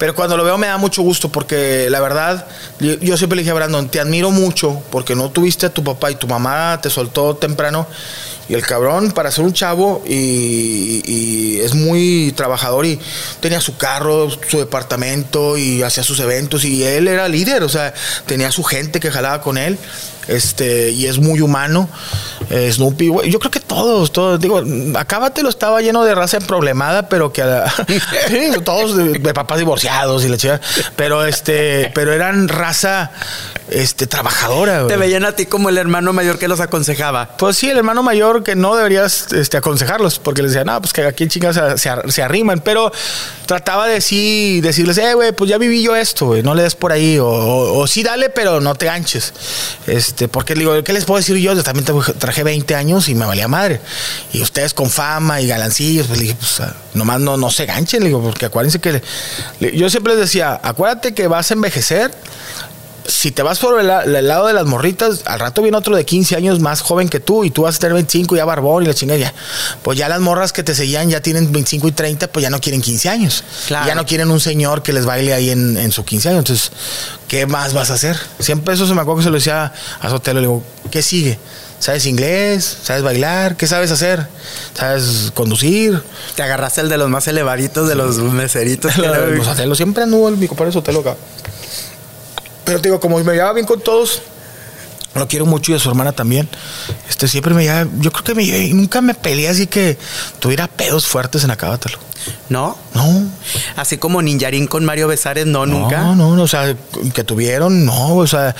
Pero cuando lo veo me da mucho gusto porque la verdad, yo, siempre le dije a Brandon, te admiro mucho porque no tuviste a tu papá y tu mamá te soltó temprano. Y el cabrón, para ser un chavo, y, es muy trabajador y tenía su carro, su departamento y hacía sus eventos y él era líder, o sea, tenía su gente que jalaba con él este y es muy humano. Eh, Snoopy, yo creo que todos, todos, digo, Acábatelo estaba lleno de raza problemada, pero que [LAUGHS] todos de, papás divorciados y la chica, pero este, pero eran raza este trabajadora. Te veían a ti como el hermano mayor que los aconsejaba. Pues sí, el hermano mayor que no deberías este, aconsejarlos, porque les decía, no, pues que aquí en chingas se, arriman, pero trataba de sí decirles, eh, güey, pues ya viví yo esto, no le des por ahí, o, o, sí dale, pero no te ganches. Este, porque digo, ¿qué les puedo decir yo? Yo también traje 20 años y me valía madre. Y ustedes con fama y galancillos, pues le dije, pues ah, nomás no, no se ganchen, digo, porque acuérdense que yo siempre les decía, acuérdate que vas a envejecer si te vas por el, lado de las morritas, al rato viene otro de 15 años más joven que tú y tú vas a tener 25 ya barbón y la chingada ya. Pues ya las morras que te seguían ya tienen 25 y 30, pues ya no quieren 15 años. Ya no quieren un señor que les baile ahí en, en su 15 años. Entonces, ¿qué más vas a hacer? Siempre eso se me acuerdo que se lo decía a Sotelo. Le digo, ¿qué sigue? ¿Sabes inglés? ¿Sabes bailar? ¿Qué sabes hacer? ¿Sabes conducir? Te agarraste el de los más elevaditos de los meseritos. [LAUGHS] Sotelo siempre anduvo mi compadre Sotelo acá. Pero te digo, como me llevaba bien con todos, lo quiero mucho y a su hermana también. Este siempre me lleva, yo creo que me nunca me peleé así que tuviera pedos fuertes en Acábatelo. ¿No? No. Así como Ninjarín con Mario Besares, no, nunca. No, no, o sea, que tuvieron, no, o sea,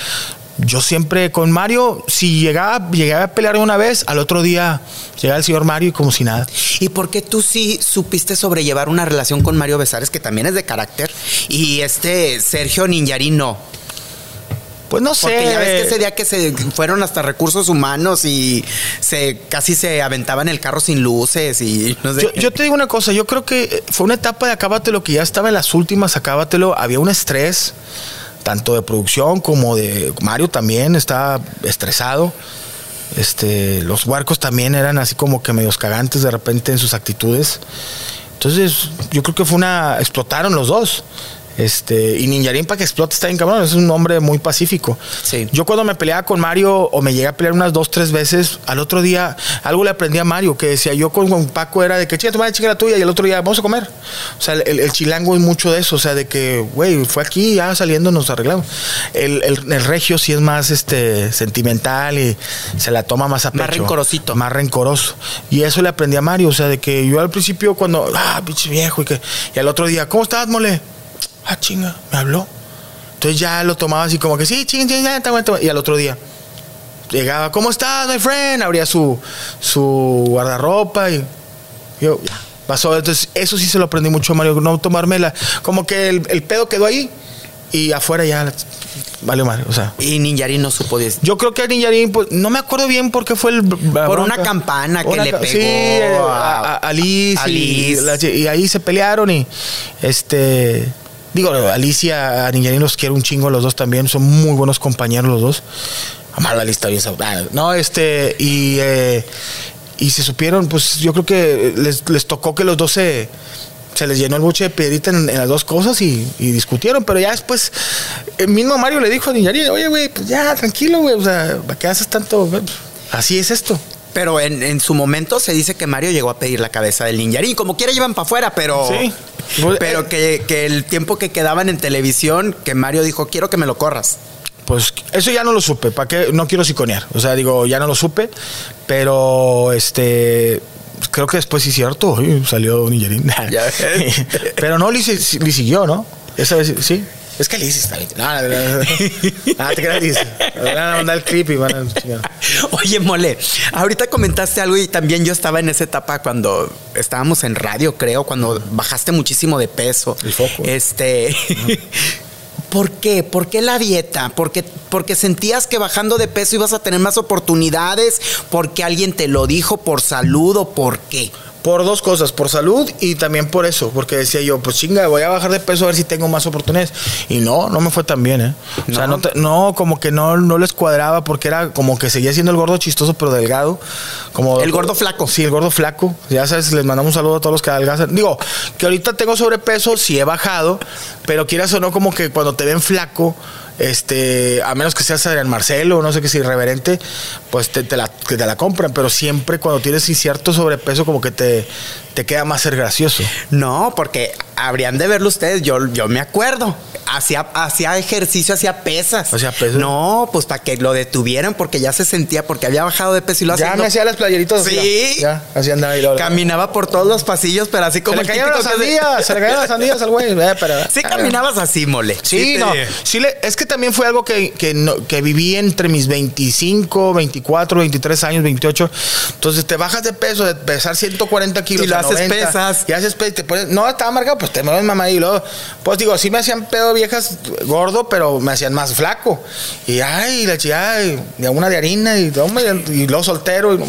yo siempre con Mario, si llegaba, llegaba a pelear una vez, al otro día llegaba el señor Mario y como si nada. ¿Y por qué tú sí supiste sobrellevar una relación con Mario Besares, que también es de carácter, y este Sergio Ninjarín no? Pues no sé. Porque ya ves que ese día que se fueron hasta recursos humanos y se casi se aventaban el carro sin luces y no sé. Yo, te digo una cosa, yo creo que fue una etapa de Acábatelo que ya estaba en las últimas, Acábatelo, había un estrés, tanto de producción como de Mario también estaba estresado. Este, los huarcos también eran así como que medios cagantes de repente en sus actitudes. Entonces, yo creo que fue una. explotaron los dos. Este, y Ninjarín para que explote está bien cabrón, es un hombre muy pacífico. Sí. Yo cuando me peleaba con Mario o me llegué a pelear unas dos, tres veces, al otro día algo le aprendí a Mario, que decía yo con, Paco era de que chica tu madre, chica la tuya, y el otro día vamos a comer. O sea, el, chilango es mucho de eso, o sea, de que, güey, fue aquí, ya saliendo nos arreglamos. El, el, regio sí es más este sentimental y se la toma más a pecho. Más rencorosito. Más rencoroso. Y eso le aprendí a Mario, o sea, de que yo al principio cuando, ah, pinche viejo, y que, y al otro día, ¿cómo estás, mole? Ah, chinga, me habló. Entonces ya lo tomaba así como que sí, chinga, chinga, y al otro día llegaba, ¿cómo estás, my friend? Abría su, su guardarropa y yo, ya, pasó. Entonces, eso sí se lo aprendí mucho, Mario, no tomármela. Como que el, el pedo quedó ahí y afuera ya vale mal, o sea. Y Ninjarín no supo decir. Yo creo que Ninjarín, pues, no me acuerdo bien por qué fue el. Por una campana que le pegó. Sí, a, Alice. y, ahí se pelearon y este Digo, Alicia, a Niñarín los quiero un chingo los dos también, son muy buenos compañeros los dos. Amar la lista bien No, este, y, eh, y se supieron, pues yo creo que les, les tocó que los dos se, se les llenó el buche de piedrita en, las dos cosas y, discutieron, pero ya después, el mismo Mario le dijo a Niñarín, oye, güey, pues ya, tranquilo, güey, o sea, ¿para qué haces tanto? Así es esto. Pero en, en, su momento se dice que Mario llegó a pedir la cabeza del Ninjarín. Como quiera llevan para afuera, pero. Sí. Pero eh, que, el tiempo que quedaban en televisión, que Mario dijo, quiero que me lo corras. Pues eso ya no lo supe, ¿para qué? No quiero siconear. O sea, digo, ya no lo supe, pero este creo que después sí es cierto, [LAUGHS] salió ves. [LAUGHS] Pero no, Liz siguió, ¿no? Esa vez sí. Es que Liz está bien. No, no, no, no. Ah, te creas, Liz. Van a mandar el clip y van a chingar. [LAUGHS] Oye, mole, ahorita comentaste algo y también yo estaba en esa etapa cuando estábamos en radio, creo, cuando bajaste muchísimo de peso. El foco. Este. [LAUGHS] ¿Por qué? ¿Por qué la dieta? ¿Porque, porque sentías que bajando de peso ibas a tener más oportunidades? ¿Porque alguien te lo dijo por salud o por qué? Por dos cosas, por salud y también por eso, porque decía yo, pues chinga, voy a bajar de peso a ver si tengo más oportunidades. Y no, no me fue tan bien, ¿eh? O sea, No. no, te- no, como que no, no les cuadraba porque era como que seguía siendo el gordo chistoso pero delgado. Como, El gordo flaco. Sí, el gordo flaco. Ya sabes, les mandamos un saludo a todos los que adelgazan. Digo, que ahorita tengo sobrepeso, sí he bajado, pero quieras o no, como que cuando te ven flaco, este, a menos que seas Adrián Marcelo, no sé qué si irreverente, pues te, la, que te la compran, pero siempre cuando tienes cierto sobrepeso, como que te, te queda más ser gracioso. No, porque habrían de verlo ustedes. Yo, yo me acuerdo. Hacía, hacía ejercicio, hacía pesas. ¿Hacía pesas? No, pues para que lo detuvieran porque ya se sentía, porque había bajado de peso y lo Ya hacía. me hacía las playeritas. Sí. Ya, así andaba y luego- Caminaba por todos los pasillos, pero así Se como le el cayeron las se- sandías, se le cayeron las sandías al güey. eh, pero- Sí caminabas así, mole. Sí, te- no. Sí, le- es que también fue algo que, que, no- que viví entre mis 25, 24, 23 años, 28. Entonces te bajas de peso, de pesar 140 kilos. Y lo haces pesas. Y haces pesas y te pones. No, estaba marcado, pues te mueves mamá y luego. Pues digo, sí me hacían pedo viejas gordo, pero me hacían más flaco. Y ay, la chica, y una de harina y, y luego soltero, y,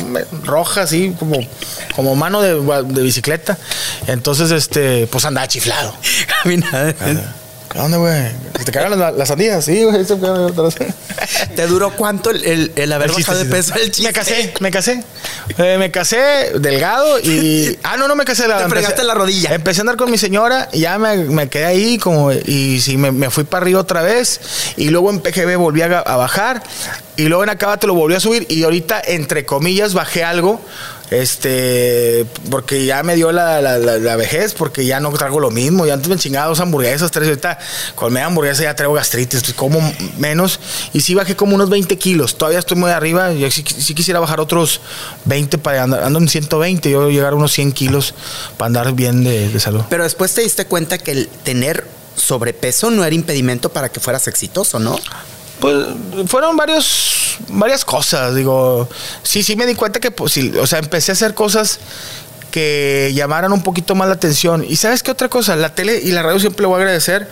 roja, así como, como mano de, de bicicleta. Entonces, este, pues andaba chiflado. [LAUGHS] Caminaba. ¿A dónde, güey? ¿Se te cayeron las, las sandías? Sí, güey. [LAUGHS] ¿Te duró cuánto el, el- el haber El chiste, bajado de peso? El chiste? Me casé, me casé. Eh, me casé delgado y. [LAUGHS] Ah, no, no me casé. Te fregaste la rodilla. Empecé a andar con mi señora y ya me, me quedé ahí como. Y sí, me, me fui para arriba otra vez. Y luego en PGB volví a, a bajar. Y luego en Acábate lo volví a subir. Y ahorita, entre comillas, bajé algo. Este, porque ya me dio la, la- vejez, porque ya no trago lo mismo. Ya antes me chingaba dos hamburguesas, tres. Ahorita con media hamburguesa ya traigo gastritis, pues, como menos. Y sí bajé como unos 20 kilos. Todavía estoy muy arriba. Yo sí, sí quisiera bajar otros 20 para andar. Ando en 120. Yo llegar a unos 100 kilos para andar bien de, de salud. Pero después te diste cuenta que el tener sobrepeso no era impedimento para que fueras exitoso, ¿no? Pues fueron varios, varias cosas, digo, sí, sí me di cuenta que, pues, o sea, empecé a hacer cosas que llamaran un poquito más la atención. Y sabes qué otra cosa, la tele y la radio siempre le voy a agradecer,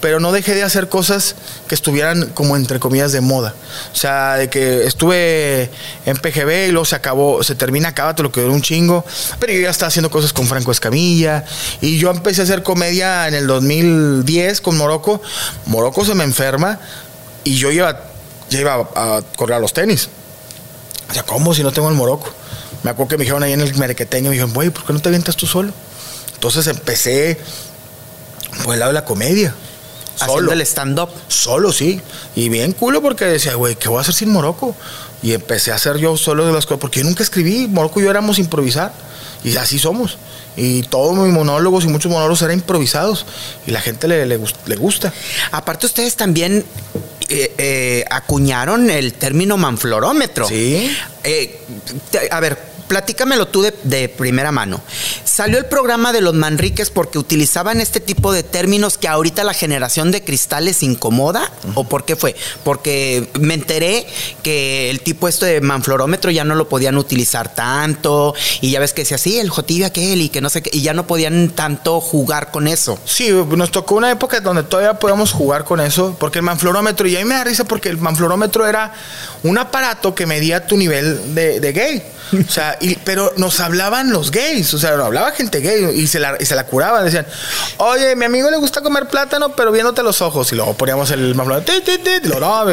pero no dejé de hacer cosas que estuvieran como entre comillas de moda. O sea, de que estuve en PGB y luego se acabó, se termina Acábate, lo que un chingo, pero yo ya estaba haciendo cosas con Franco Escamilla y yo empecé a hacer comedia en el 2010 con Morocco. Morocco se me enferma y yo iba, ya iba a, correr a los tenis. O sea, ¿cómo si no tengo el Morocco? Me acuerdo que me dijeron ahí en el merequeteño, me dijeron, güey, ¿por qué no te avientas tú solo? Entonces empecé por el lado de la comedia. Haciendo Solo. el stand-up. Solo, sí. Y bien culo porque decía, güey, ¿qué voy a hacer sin Morocco? Y empecé a hacer yo solo de las cosas, porque yo nunca escribí. Morocco y yo éramos improvisar. Y así somos. Y todos mis monólogos y muchos monólogos eran improvisados. Y la gente le, le gusta. Aparte, ustedes también eh, eh, acuñaron el término manflorómetro. Sí. Eh, te- a ver, platícamelo tú de, primera mano. ¿Salió el programa de los Manriques porque utilizaban este tipo de términos que ahorita la generación de cristales incomoda? ¿O por qué fue? Porque me enteré que el tipo esto de manflorómetro ya no lo podían utilizar tanto y ya ves que decía así, el jotillo aquel y que no sé qué, y ya no podían tanto jugar con eso. Sí, nos tocó una época donde todavía podíamos jugar con eso, porque el manflorómetro, y a mí me da risa porque el manflorómetro era un aparato que medía tu nivel de, de gay. O sea, y- pero nos hablaban los gays, o sea, nos hablaba gente gay y se la, y se la curaban. Decían, oye, mi amigo le gusta comer plátano, pero viéndote los ojos. Y luego poníamos el y luego, no,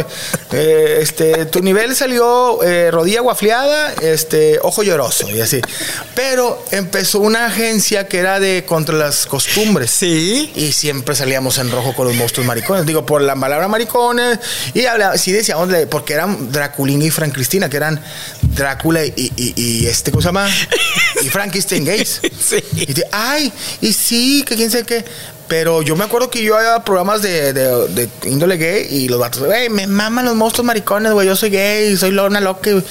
eh, este, tu nivel salió eh, rodilla guafleada, este, ojo lloroso, y así. Pero empezó una agencia que era de contra las costumbres. Sí. Y siempre salíamos en rojo con los monstruos maricones. Digo, por la palabra maricones. Y hablaba, sí decíamos, de- porque eran Draculín y Fran Cristina, que eran Drácula y, y- y este, ¿cómo se llama? [LAUGHS] Y Frankenstein gays. Sí. Y de, ay, y sí, que quién sabe qué. Pero yo me acuerdo que yo había programas de, de, de índole gay y los vatos, güey, me maman los monstruos maricones, güey, yo soy gay, soy lona loca. güey".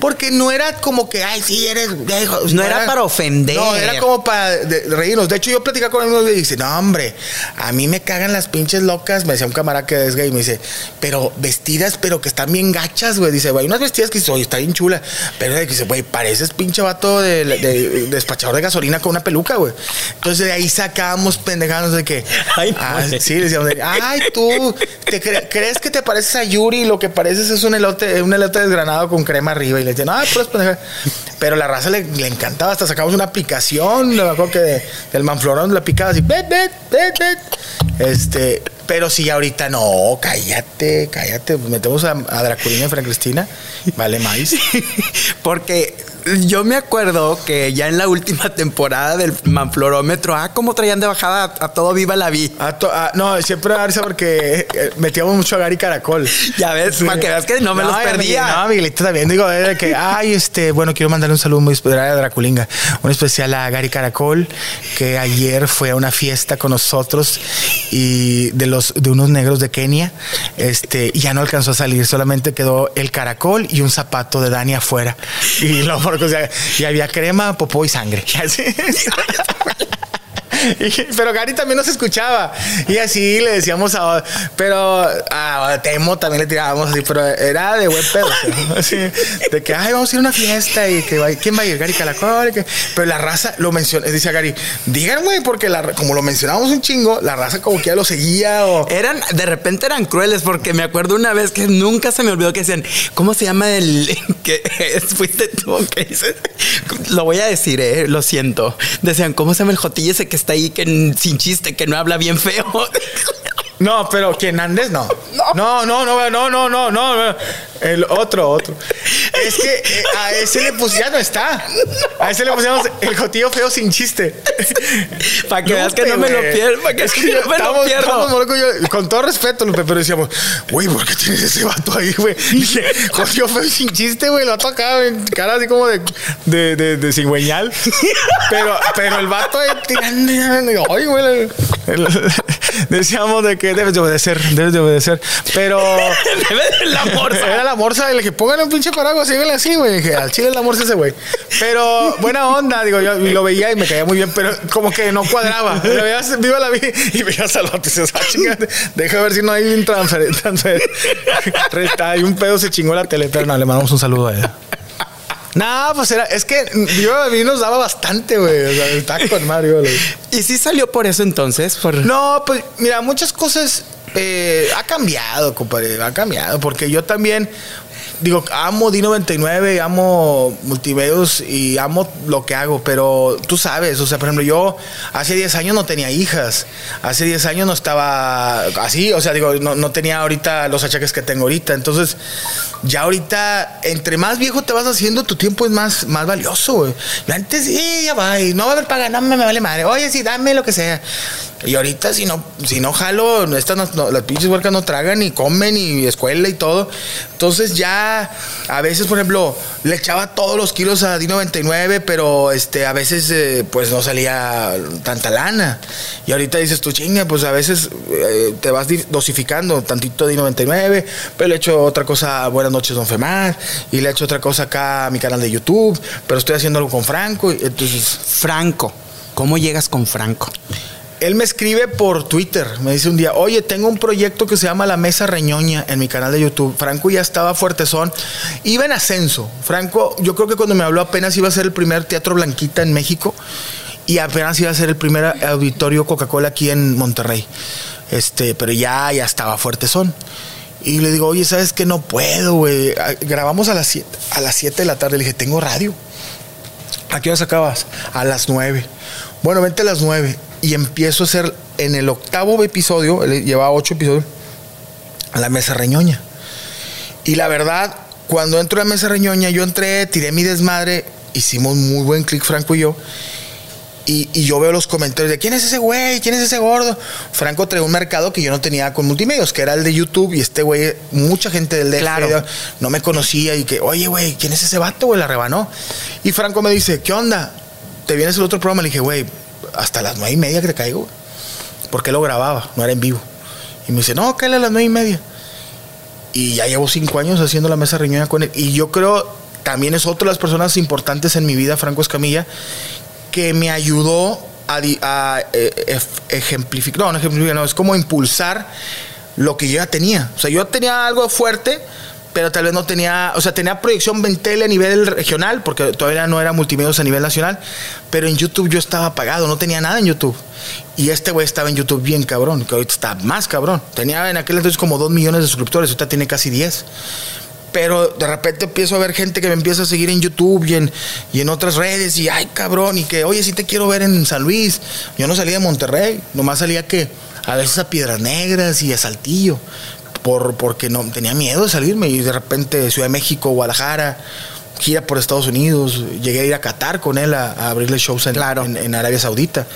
Porque no era como que, ay, sí, eres gay. No era para ofender. No, era como para de- reírnos. De hecho, yo platicaba con uno y dice, no, hombre, a mí me cagan las pinches locas. Me decía un camarada que es gay, me dice, pero vestidas, pero que están bien gachas, güey. Dice, güey, unas vestidas que dice, oye, está bien chula. Pero dice, güey, pareces pinche vato de, de- de despachador de gasolina con una peluca, güey. Entonces de ahí sacábamos pendejados de que, Ay, ah, sí, decíamos, de, ay, tú, ¿te cre- crees que te pareces a Yuri? Lo que pareces es un elote, un elote desgranado con crema arriba. Y le decían, ah, puras pendejadas. Pero la raza le, le encantaba. Hasta sacamos una aplicación, me acuerdo que de- del manflorón la picaba así, bet, bet, bet, bet. Este, pero sí, ahorita no, cállate, cállate. Metemos a, a Draculina y Fran Cristina, vale más. [LAUGHS] Porque yo me acuerdo que ya en la última [LAUGHS] temporada del Manflorómetro, ah, cómo traían de bajada a, a todo Viva la Vi. A to- a- no, siempre a risa porque eh, metíamos mucho a Gary Caracol. [LAUGHS] Ya ves, para que veas que no me los perdía. Miguel- No, Miguelito también. Digo, eh, de que, [LAUGHS] ay, este, bueno, quiero mandarle un saludo muy especial a Draculinga. Un especial a Gary Caracol, que ayer fue a una fiesta con nosotros y de los de unos negros de Kenia. Este, y ya no alcanzó a salir, solamente quedó el caracol y un zapato de Dani afuera. Y lo y había crema, popó y sangre. [LAUGHS] [LAUGHS] Pero Gary también nos escuchaba y así le decíamos a pero a Temo también le tirábamos así pero era de buen pedo [LAUGHS] así, de que ay vamos a ir a una fiesta y que quién va a ir Gary Calacol pero la raza lo menciona dice Gary digan güey porque la, como lo mencionábamos un chingo la raza como que ya lo seguía o Eran, de repente eran crueles, porque me acuerdo una vez que nunca se me olvidó que decían, ¿cómo se llama el [LAUGHS] que fuiste tú? que dices? Lo voy a decir, eh, lo siento. Decían, ¿cómo se llama el jotillo ese que está ahí que sin chiste, que no habla bien feo? [LAUGHS] No, pero que Andes no. No, no, no, no, no, no, no. El otro, otro. Es que eh, a ese le pusieron, no está. A ese le pusieron el jotillo feo sin chiste. Para que veas que no me lo pierdo. Para que es que no me lo pierdo. con todo respeto, Lupe, pero decíamos, güey, ¿por qué tienes ese vato ahí, güey? Jotillo feo sin chiste, güey. Lo ha tocado en cara así como de, de, de, de cigüeñal. Pero, pero el vato de. Ay, güey. Decíamos de que debes de obedecer, debes de obedecer. Pero. [LAUGHS] Debe de la morsa. Era la morsa, le dije, póngale un pinche paraguas, síguele así, güey. Dije, al chile es la morsa ese güey. Pero buena onda, digo, yo y lo veía y me caía muy bien, pero como que no cuadraba. Lo veías, viva la vida y veías al vato y dices, ah, deja ver si no hay un transfer. transfer. Hay un pedo, se chingó la tele, pero no, le mandamos un saludo a ella. No, pues era, es que yo a mí nos daba bastante, güey. O sea, está con Mario, güey. [LAUGHS] ¿Y si salió por eso entonces? Por... No, pues mira, muchas cosas eh, ha cambiado, compadre, ha cambiado, porque yo también, digo, amo D99, amo multimedios y amo lo que hago, pero tú sabes, o sea, por ejemplo, yo hace 10 años no tenía hijas, hace 10 años no estaba así, o sea, digo, no, no tenía ahorita los achaques que tengo ahorita, entonces ya ahorita, entre más viejo te vas haciendo, tu tiempo es más, más valioso, güey. Antes, sí, ya va, y no va a haber paga, no me, me vale madre, oye, sí, dame lo que sea. Y ahorita si no, si no jalo, estas las pinches huercas no tragan y comen y escuela y todo. Entonces ya a veces, por ejemplo, le echaba todos los kilos a D99, pero este, a veces eh, pues no salía tanta lana. Y ahorita dices tú, chinga, pues a veces eh, te vas dosificando tantito D99, pero le echo otra cosa a Buenas noches, don Femar, y le echo otra cosa acá a mi canal de YouTube, pero estoy haciendo algo con Franco, entonces... Franco. ¿Cómo llegas con Franco? Él me escribe por Twitter, me dice un día, oye, tengo un proyecto que se llama La Mesa Reñoña en mi canal de YouTube. Franco ya estaba fuertezón, iba en ascenso. Franco, yo creo que cuando me habló apenas iba a ser el primer teatro Blanquita en México y apenas iba a ser el primer auditorio Coca-Cola aquí en Monterrey. Este, pero ya, ya estaba fuertezón. Y le digo, oye, ¿sabes qué? No puedo, güey. Grabamos a las 7 a las 7 de la tarde. Le dije, tengo radio. ¿A qué horas acabas? A las 9. Bueno, vente a las 9. Y empiezo a hacer en el octavo episodio, él llevaba ocho episodios, a la mesa reñoña. Y la verdad, cuando entro a la mesa reñoña, yo entré, tiré mi desmadre, hicimos muy buen clic, Franco y yo. Y, y yo veo los comentarios de quién es ese güey, quién es ese gordo. Franco trae un mercado que yo no tenía con multimedios, que era el de YouTube. Y este güey, mucha gente del DF Claro. no me conocía. Y que, oye, güey, ¿quién es ese vato, güey? La rebanó. Y Franco me dice, ¿qué onda? ¿Te vienes al otro programa? Le dije, güey, hasta las nueve y media que te caigo. güey". porque lo grababa, no era en vivo. Y me dice, no, cállate a las nueve y media. Y ya llevo cinco años haciendo la mesa riñona con él. Y yo creo, también es otra de las personas importantes en mi vida, Franco Escamilla, que me ayudó a, eh, ejemplificar, no, no ejemplificar, no, es como impulsar lo que yo ya tenía. O sea, yo tenía algo fuerte, pero tal vez no tenía, o sea, tenía proyección en a nivel regional, porque todavía no era multimedios a nivel nacional, pero en YouTube yo estaba apagado, no tenía nada en YouTube. Y este güey estaba en YouTube bien cabrón, que ahorita está más cabrón. Tenía en aquel entonces como 2 millones de suscriptores, ahorita tiene casi 10 pero de repente empiezo a ver gente que me empieza a seguir en YouTube y en, y en otras redes y ay cabrón y que oye sí te quiero ver en San Luis yo no salía de Monterrey nomás salía que a veces a Piedras Negras y a Saltillo por, porque no tenía miedo de salirme. Y de repente Ciudad de México, Guadalajara, gira por Estados Unidos, llegué a ir a Qatar con él a, abrirle shows en, en, Arabia Saudita.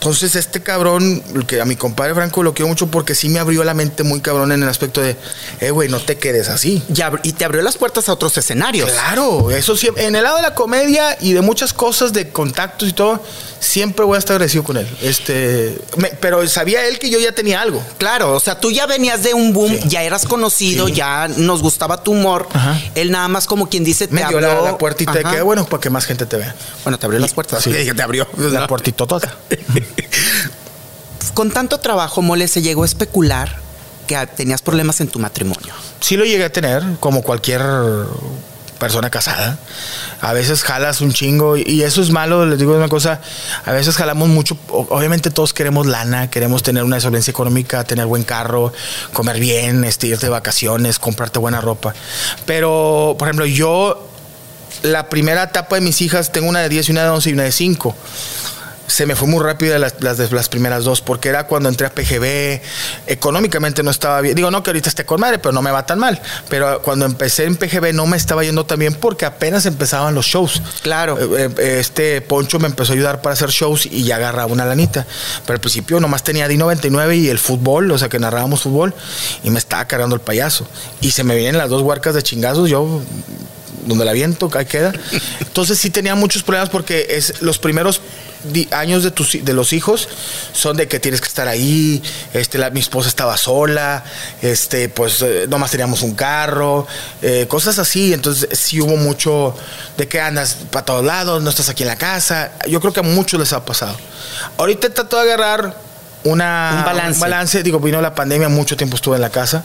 Entonces, este cabrón, que a mi compadre Franco lo quiero mucho porque sí me abrió la mente muy cabrón en el aspecto de, eh, güey, no te quedes así. y te abrió las puertas a otros escenarios. Claro, eso sí. En el lado de la comedia y de muchas cosas, de contactos y todo, siempre voy a estar agradecido con él. Este, pero sabía él que yo ya tenía algo. Claro, o sea, tú ya venías de un boom, ya eras conocido, ya nos gustaba tu humor. Él nada más como quien dice, te Me abrió la, la, puertita de que bueno, para que más gente te vea. Bueno, te abrió las puertas. Sí, [LAUGHS] te abrió la puertita toda. [LAUGHS] [LAUGHS] Con tanto trabajo, Mole, se llegó a especular que tenías problemas en tu matrimonio. Sí lo llegué a tener, como cualquier persona casada. A veces jalas un chingo y eso es malo, les digo una cosa, a veces jalamos mucho, obviamente todos queremos lana, queremos tener una solvencia económica, tener buen carro, comer bien, este, irte de vacaciones, comprarte buena ropa. Pero, por ejemplo, yo, la primera etapa de mis hijas, tengo una de 10 y una de 11 y una de 5 se me fue muy rápido las, las, las, primeras dos, porque era cuando entré a PGB, económicamente no estaba bien. Digo, no que ahorita esté con madre, pero no me va tan mal. Pero cuando empecé en PGB no me estaba yendo tan bien porque apenas empezaban los shows. Claro. Eh, eh, este Poncho me empezó a ayudar para hacer shows y ya agarraba una lanita. Pero al principio nomás tenía D99 y el fútbol, o sea que narrábamos fútbol, y me estaba cargando el payaso. Y se me vienen las dos huarcas de chingazos, yo donde la viento, ahí queda. [LAUGHS] Entonces sí tenía muchos problemas porque es los primeros años de, tus, de los hijos son de que tienes que estar ahí. Este, mi esposa estaba sola, este, pues eh, nomás teníamos un carro, eh, cosas así. Entonces sí hubo mucho de que andas para todos lados, no estás aquí en la casa. Yo creo que a muchos les ha pasado. Ahorita trato de agarrar una, un balance. balance. Digo, vino la pandemia, mucho tiempo estuve en la casa.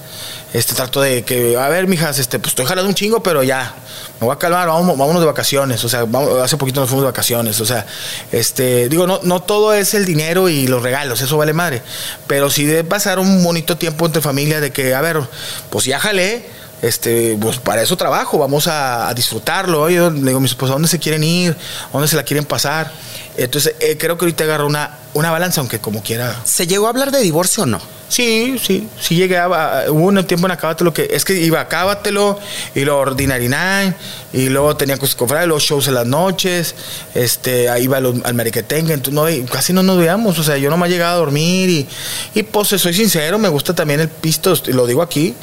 Este, trato de que, a ver, mijas, este, pues estoy jalando un chingo, pero ya, me voy a calmar, vamos, vámonos de vacaciones. O sea, hace poquito nos fuimos de vacaciones. O sea, este, digo, no, no todo es el dinero y los regalos, eso vale madre. Pero sí de pasar un bonito tiempo entre familia, de que, a ver, pues ya jalé este, pues para eso trabajo, vamos a, disfrutarlo. Oye, le digo a mi esposa, ¿dónde se quieren ir? ¿Dónde se la quieren pasar? Entonces, eh, creo que ahorita agarro una, una balanza, aunque como quiera. ¿Se llegó a hablar de divorcio o no? Sí, sí, sí llegué a, hubo un tiempo en Acábatelo que es que iba a Acábatelo y lo Ordinary Nine y luego tenía que comprar los shows en las noches, este, ahí iba al Mariquetenga, entonces no, casi no nos veíamos, o sea, yo no me llegado a dormir y, y pues soy sincero, me gusta también el pisto, lo digo aquí,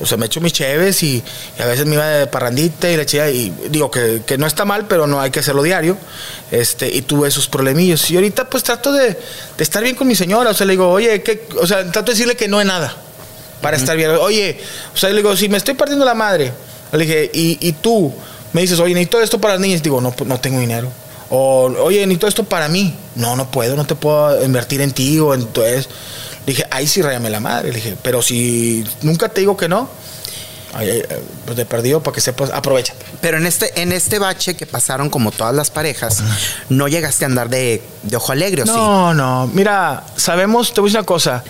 o sea, me echo mis cheves y, a veces me iba de parrandita y la chida y digo que, que, no está mal, pero no hay que hacerlo diario, este, y tuve esos problemillos y ahorita pues trato de, de estar bien con mi señora, o sea, le digo, oye, ¿qué? o sea, trato de decirle que no es nada para estar bien. Oye, o sea, le digo, si me estoy partiendo la madre, le dije, y, tú me dices, oye, necesito esto para las niñas, digo, no, no tengo dinero. O, oye, necesito esto para mí. No, no puedo, no te puedo invertir en ti o en Le dije, ahí sí rayame la madre. Le dije, pero si nunca te digo que no, pues te perdido para que sepas, aprovecha. Pero en este, en este bache que pasaron como todas las parejas, no llegaste a andar de, ojo alegre, ¿o no, no. Mira, sabemos, te voy a decir una cosa.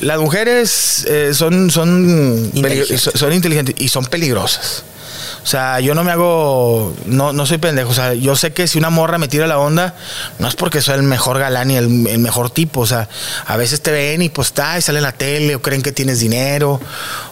Las mujeres eh, son, son, son inteligentes y son peligrosas. O sea, yo no me hago, no, no soy pendejo. O sea, yo sé que si una morra me tira la onda, no es porque soy el mejor galán y el, mejor tipo. O sea, a veces te ven y pues está y sale en la tele o creen que tienes dinero.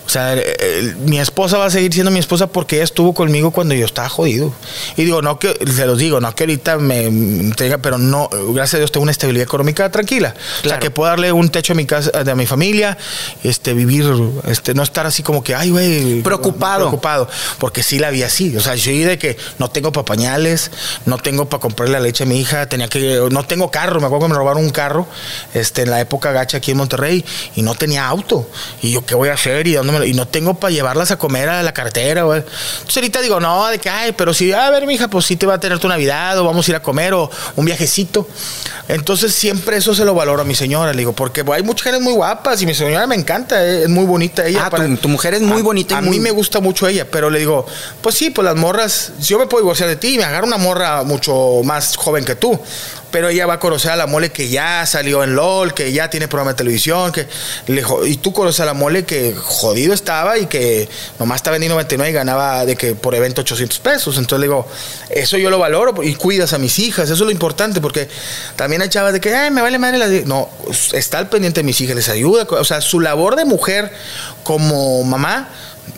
O sea, eh, mi esposa va a seguir siendo mi esposa porque ella estuvo conmigo cuando yo estaba jodido. Y digo, no que, se los digo, no que ahorita me entrega, pero no, gracias a Dios tengo una estabilidad económica tranquila. O sea, que puedo darle un techo a mi casa, a mi familia, este, vivir, este, no estar así como que, ay, güey. Preocupado. Preocupado. Porque porque sí la vi así. O sea, yo de que no tengo para pañales, no tengo para comprarle la leche a mi hija, tenía que, no tengo carro, me acuerdo que me robaron un carro este, en la época gacha aquí en Monterrey y no tenía auto. Y yo, ¿qué voy a hacer? Y, dónde y no tengo para llevarlas a comer a la carretera. Güey. Entonces ahorita digo, no, de que, ay, pero si, a ver, mi hija, pues sí te va a tener tu Navidad o vamos a ir a comer o un viajecito. Entonces siempre eso se lo valoro a mi señora, le digo, porque hay muchas mujeres muy guapas y mi señora me encanta, eh, es muy bonita ella. Ah, tu, mujer es muy bonita. a mí me gusta mucho ella, pero le digo, pues sí, pues las morras, yo me puedo divorciar de ti y me agarro una morra mucho más joven que tú pero ella va a conocer a la mole que ya salió en LOL, que ya tiene programa de televisión, que y tú conoces a la mole que jodido estaba y que nomás estaba vendiendo 99 y ganaba de que por evento 800 pesos. Entonces le digo, eso yo lo valoro y cuidas a mis hijas, eso es lo importante, porque también hay chavas de que, ay, me vale madre la... No, está al pendiente de mis hijas, les ayuda, o sea, su labor de mujer como mamá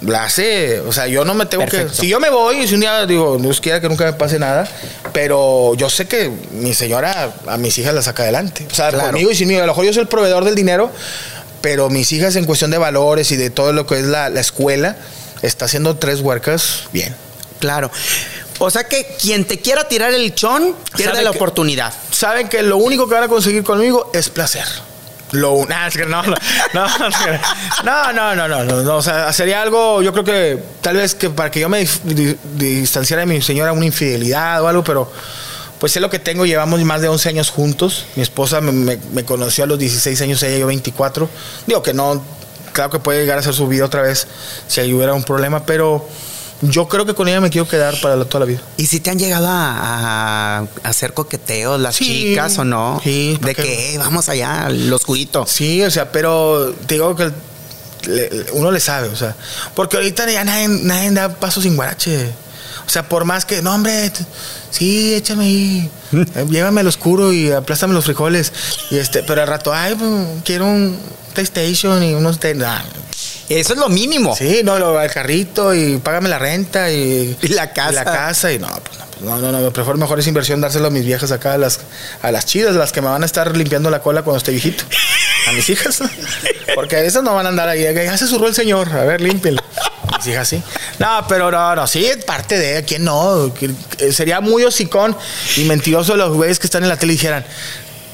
la hace, o sea, yo no me tengo que. Si yo me voy, si un día digo, no quiera que nunca me pase nada, pero yo sé que mi señora a mis hijas la saca adelante. O sea, conmigo y sin mí. A lo mejor yo soy el proveedor del dinero, pero mis hijas en cuestión de valores y de todo lo que es la, escuela, está haciendo tres huercas bien. Claro. O sea que quien te quiera tirar el chón pierde la oportunidad. Saben que lo único que van a conseguir conmigo es placer. Lo no, no, no, no, no, o sea, sería algo, yo creo que tal vez que para que yo me distanciara de mi señora una infidelidad o algo, pero pues sé lo que tengo, llevamos más de 11 años juntos, mi esposa me, conoció a los 16 años, ella yo 24, digo que no, claro que puede llegar a ser su vida otra vez si hubiera un problema, pero yo creo que con ella me quiero quedar para toda la vida. ¿Y si te han llegado a, hacer coqueteos las chicas o no? Sí. De que vamos allá, los juguitos. Sí, o sea, pero te digo que uno le sabe, o sea, porque ahorita ya nadie, nadie da paso sin guarache. O sea, por más que, no, hombre, sí, échame ahí, [LAUGHS] eh, llévame al oscuro y aplástame los frijoles. Y este, pero al rato, ay, pues, quiero un PlayStation y unos. Eso es lo mínimo. Sí, no, lo, el carrito y págame la renta y, la casa. la casa y no, pues no, pues no, no, no, prefiero mejor es inversión dárselo a mis viejas acá, a las, a las chidas, las que me van a estar limpiando la cola cuando esté viejito. A mis hijas. Porque esas no van a andar ahí. Ya se surró el señor. A ver, límpielo. Mis hijas sí. No, pero no, no, sí, parte de quién no. Sería muy hocicón y mentiroso los güeyes que están en la tele y dijeran,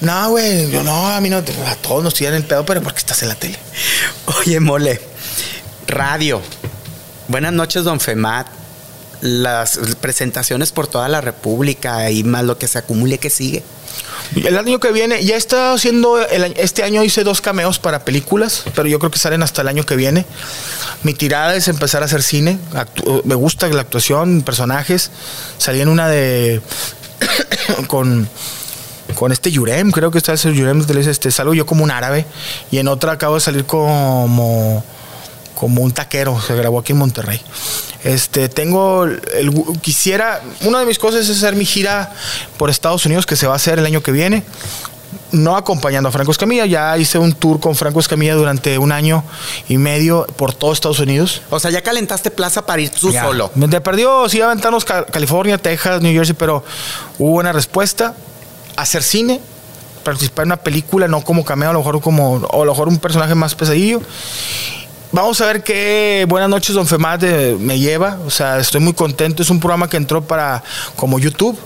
no, güey, yo no, a mí no, a todos nos tiran el pedo, pero porque estás en la tele. Oye, mole, radio. Buenas noches, don Femat. Las presentaciones por toda la República y más lo que se acumule que sigue. El año que viene, ya está haciendo, este año hice dos cameos para películas, pero yo creo que salen hasta el año que viene. Mi tirada es empezar a hacer cine. me gusta la actuación, personajes. Salí en una de. [COUGHS] con con este Yurem, creo que está ese Yurem, este, salgo yo como un árabe y en otra acabo de salir como como un taquero, se grabó aquí en Monterrey. Este, tengo el, quisiera, una de mis cosas es hacer mi gira por Estados Unidos que se va a hacer el año que viene. No acompañando a Franco Escamilla, ya hice un tour con Franco Escamilla durante un año y medio por todo Estados Unidos. O sea, ya calentaste plaza para ir tú solo. Me perdió, sí, aventarnos California, Texas, New Jersey, pero hubo una respuesta hacer cine, participar en una película, no como cameo, a lo mejor como, o a lo mejor un personaje más pesadillo. Vamos a ver qué Buenas noches, don Femad me lleva. O sea, estoy muy contento. Es un programa que entró para como YouTube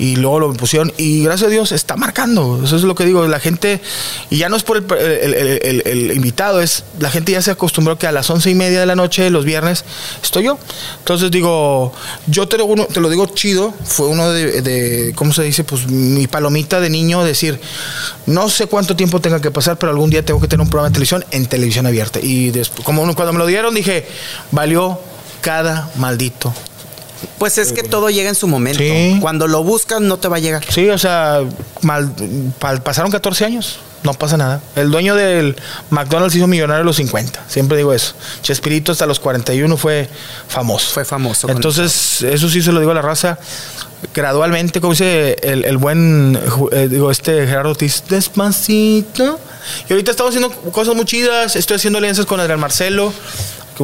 y luego lo pusieron y gracias a Dios está marcando. Eso es lo que digo. La gente, y ya no es por el, invitado, es la gente ya se acostumbró que a las once y media de la noche, los viernes, estoy yo. Entonces digo, yo te lo, te lo digo chido, fue uno de, ¿cómo se dice? Pues mi palomita de niño, decir, no sé cuánto tiempo tenga que pasar, pero algún día tengo que tener un programa de televisión en televisión abierta. Y después, como cuando me lo dieron, dije, valió cada maldito pues es que todo llega en su momento. Cuando lo buscas no te va a llegar. Sí, o sea, mal, pasaron 14 años, no pasa nada. El dueño del McDonald's hizo millonario a los 50, siempre digo eso. Chespirito hasta los 41 fue famoso. Fue famoso. Entonces, eso sí se lo digo a la raza. Gradualmente, como dice el, buen, eh, digo, este Gerardo Ortiz, despacito. Y ahorita estamos haciendo cosas muy chidas. Estoy haciendo alianzas con Adrián Marcelo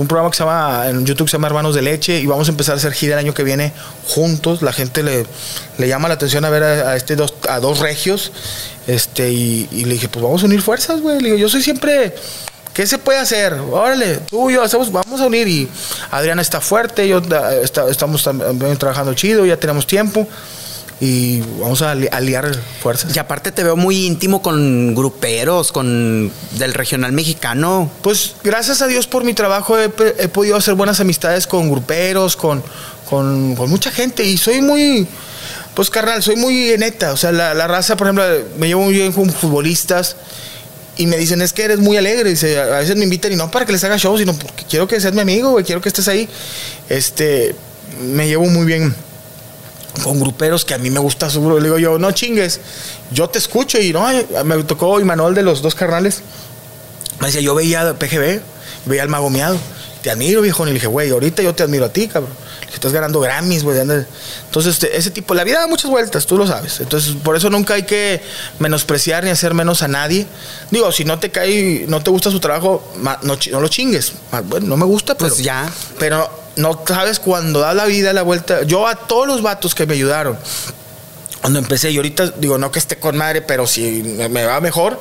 un programa que se llama, en YouTube se llama Hermanos de Leche, y vamos a empezar a hacer gira el año que viene juntos. La gente le, le llama la atención a ver a, este dos, a dos regios. Este, y, le dije, pues vamos a unir fuerzas, güey. Le digo, yo soy siempre ¿qué se puede hacer? Órale, tú y yo hacemos, vamos a unir y Adriana está fuerte, yo eh, está- estamos también trabajando chido, ya tenemos tiempo y vamos a ali- aliar fuerzas. Y aparte te veo muy íntimo con gruperos, con del regional mexicano. Pues gracias a Dios por mi trabajo he, podido hacer buenas amistades con gruperos, con, con, con mucha gente y soy muy, pues carnal, soy muy neta. O sea, la, la raza, por ejemplo, me llevo muy bien con futbolistas y me dicen, es que eres muy alegre. Dice, a veces me invitan y no para que les haga show, sino porque quiero que seas mi amigo, güey, quiero que estés ahí. Este, me llevo muy bien con gruperos que a mí me gusta su grupo. Le digo yo, no chingues, yo te escucho y no, me tocó Imanol de los dos carnales. Me decía, yo veía PGB, veía al mago miado. Te admiro, viejo. Y le dije, güey, ahorita yo te admiro a ti, cabrón. Le dije, estás ganando Grammys, güey. Entonces, este, ese tipo, la vida da muchas vueltas, tú lo sabes. Entonces, por eso nunca hay que menospreciar ni hacer menos a nadie. Digo, si no te cae, no te gusta su trabajo, no, no lo chingues. Bueno, no me gusta, Pues pero ya. Pero no sabes cuando da la vida la vuelta. Yo a todos los vatos que me ayudaron, cuando empecé, y ahorita digo, no que esté con madre, pero si me, va mejor,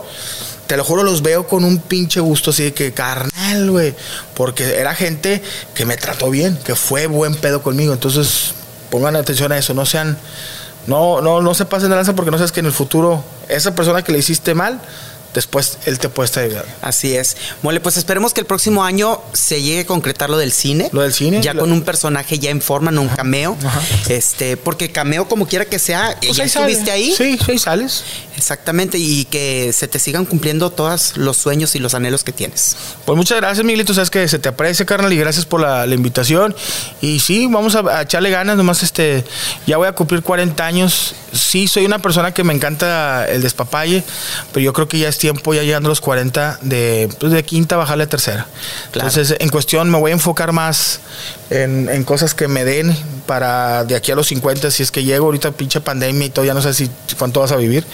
te lo juro, los veo con un pinche gusto así de que carnal, güey. Porque era gente que me trató bien, que fue buen pedo conmigo. Entonces, pongan atención a eso, no sean. No, no, no se pasen de lanza porque no sabes que en el futuro, esa persona que le hiciste mal, después él te puede estar ayudando. Así es. Mole, pues esperemos que el próximo año se llegue a concretar lo del cine. Lo del cine, Ya lo- con un personaje ya en forma, no un cameo. Ajá. Este, porque cameo, como quiera que sea, Pues ya ahí sale. estuviste ahí. Sí, sí, sales. Exactamente. Y que se te sigan cumpliendo todos los sueños y los anhelos que tienes. Pues muchas gracias, Miguelito. Sabes que se te aprecia, carnal, y gracias por la, la invitación. Y sí, vamos a, a echarle ganas. Nomás este, ya voy a cumplir 40 años. Sí, soy una persona que me encanta el despapalle, pero yo creo que ya es tiempo, ya llegando a los 40, de, pues, de quinta bajarle a tercera. Claro. Entonces, en cuestión, me voy a enfocar más en, en cosas que me den para de aquí a los 50, si es que llego ahorita, pinche pandemia y todo, ya no sé si cuánto vas a vivir,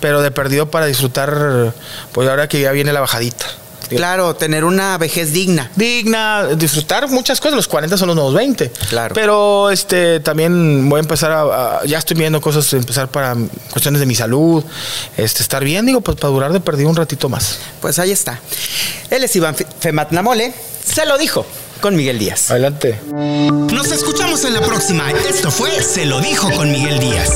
pero de perdido para disfrutar, pues ahora que ya viene la bajadita. Claro, tener una vejez digna. digna, disfrutar muchas cosas. Los 40 son los nuevos 20. Claro. Pero este también voy a empezar a, a- ya estoy viendo cosas, empezar para cuestiones de mi salud, este estar bien, digo, pues para durar de perdido un ratito más. Pues ahí está. Él es Iván Fe- Fematnamole. Se lo dijo con Miguel Díaz. Adelante. Nos escuchamos en la próxima. Esto fue Se lo dijo con Miguel Díaz.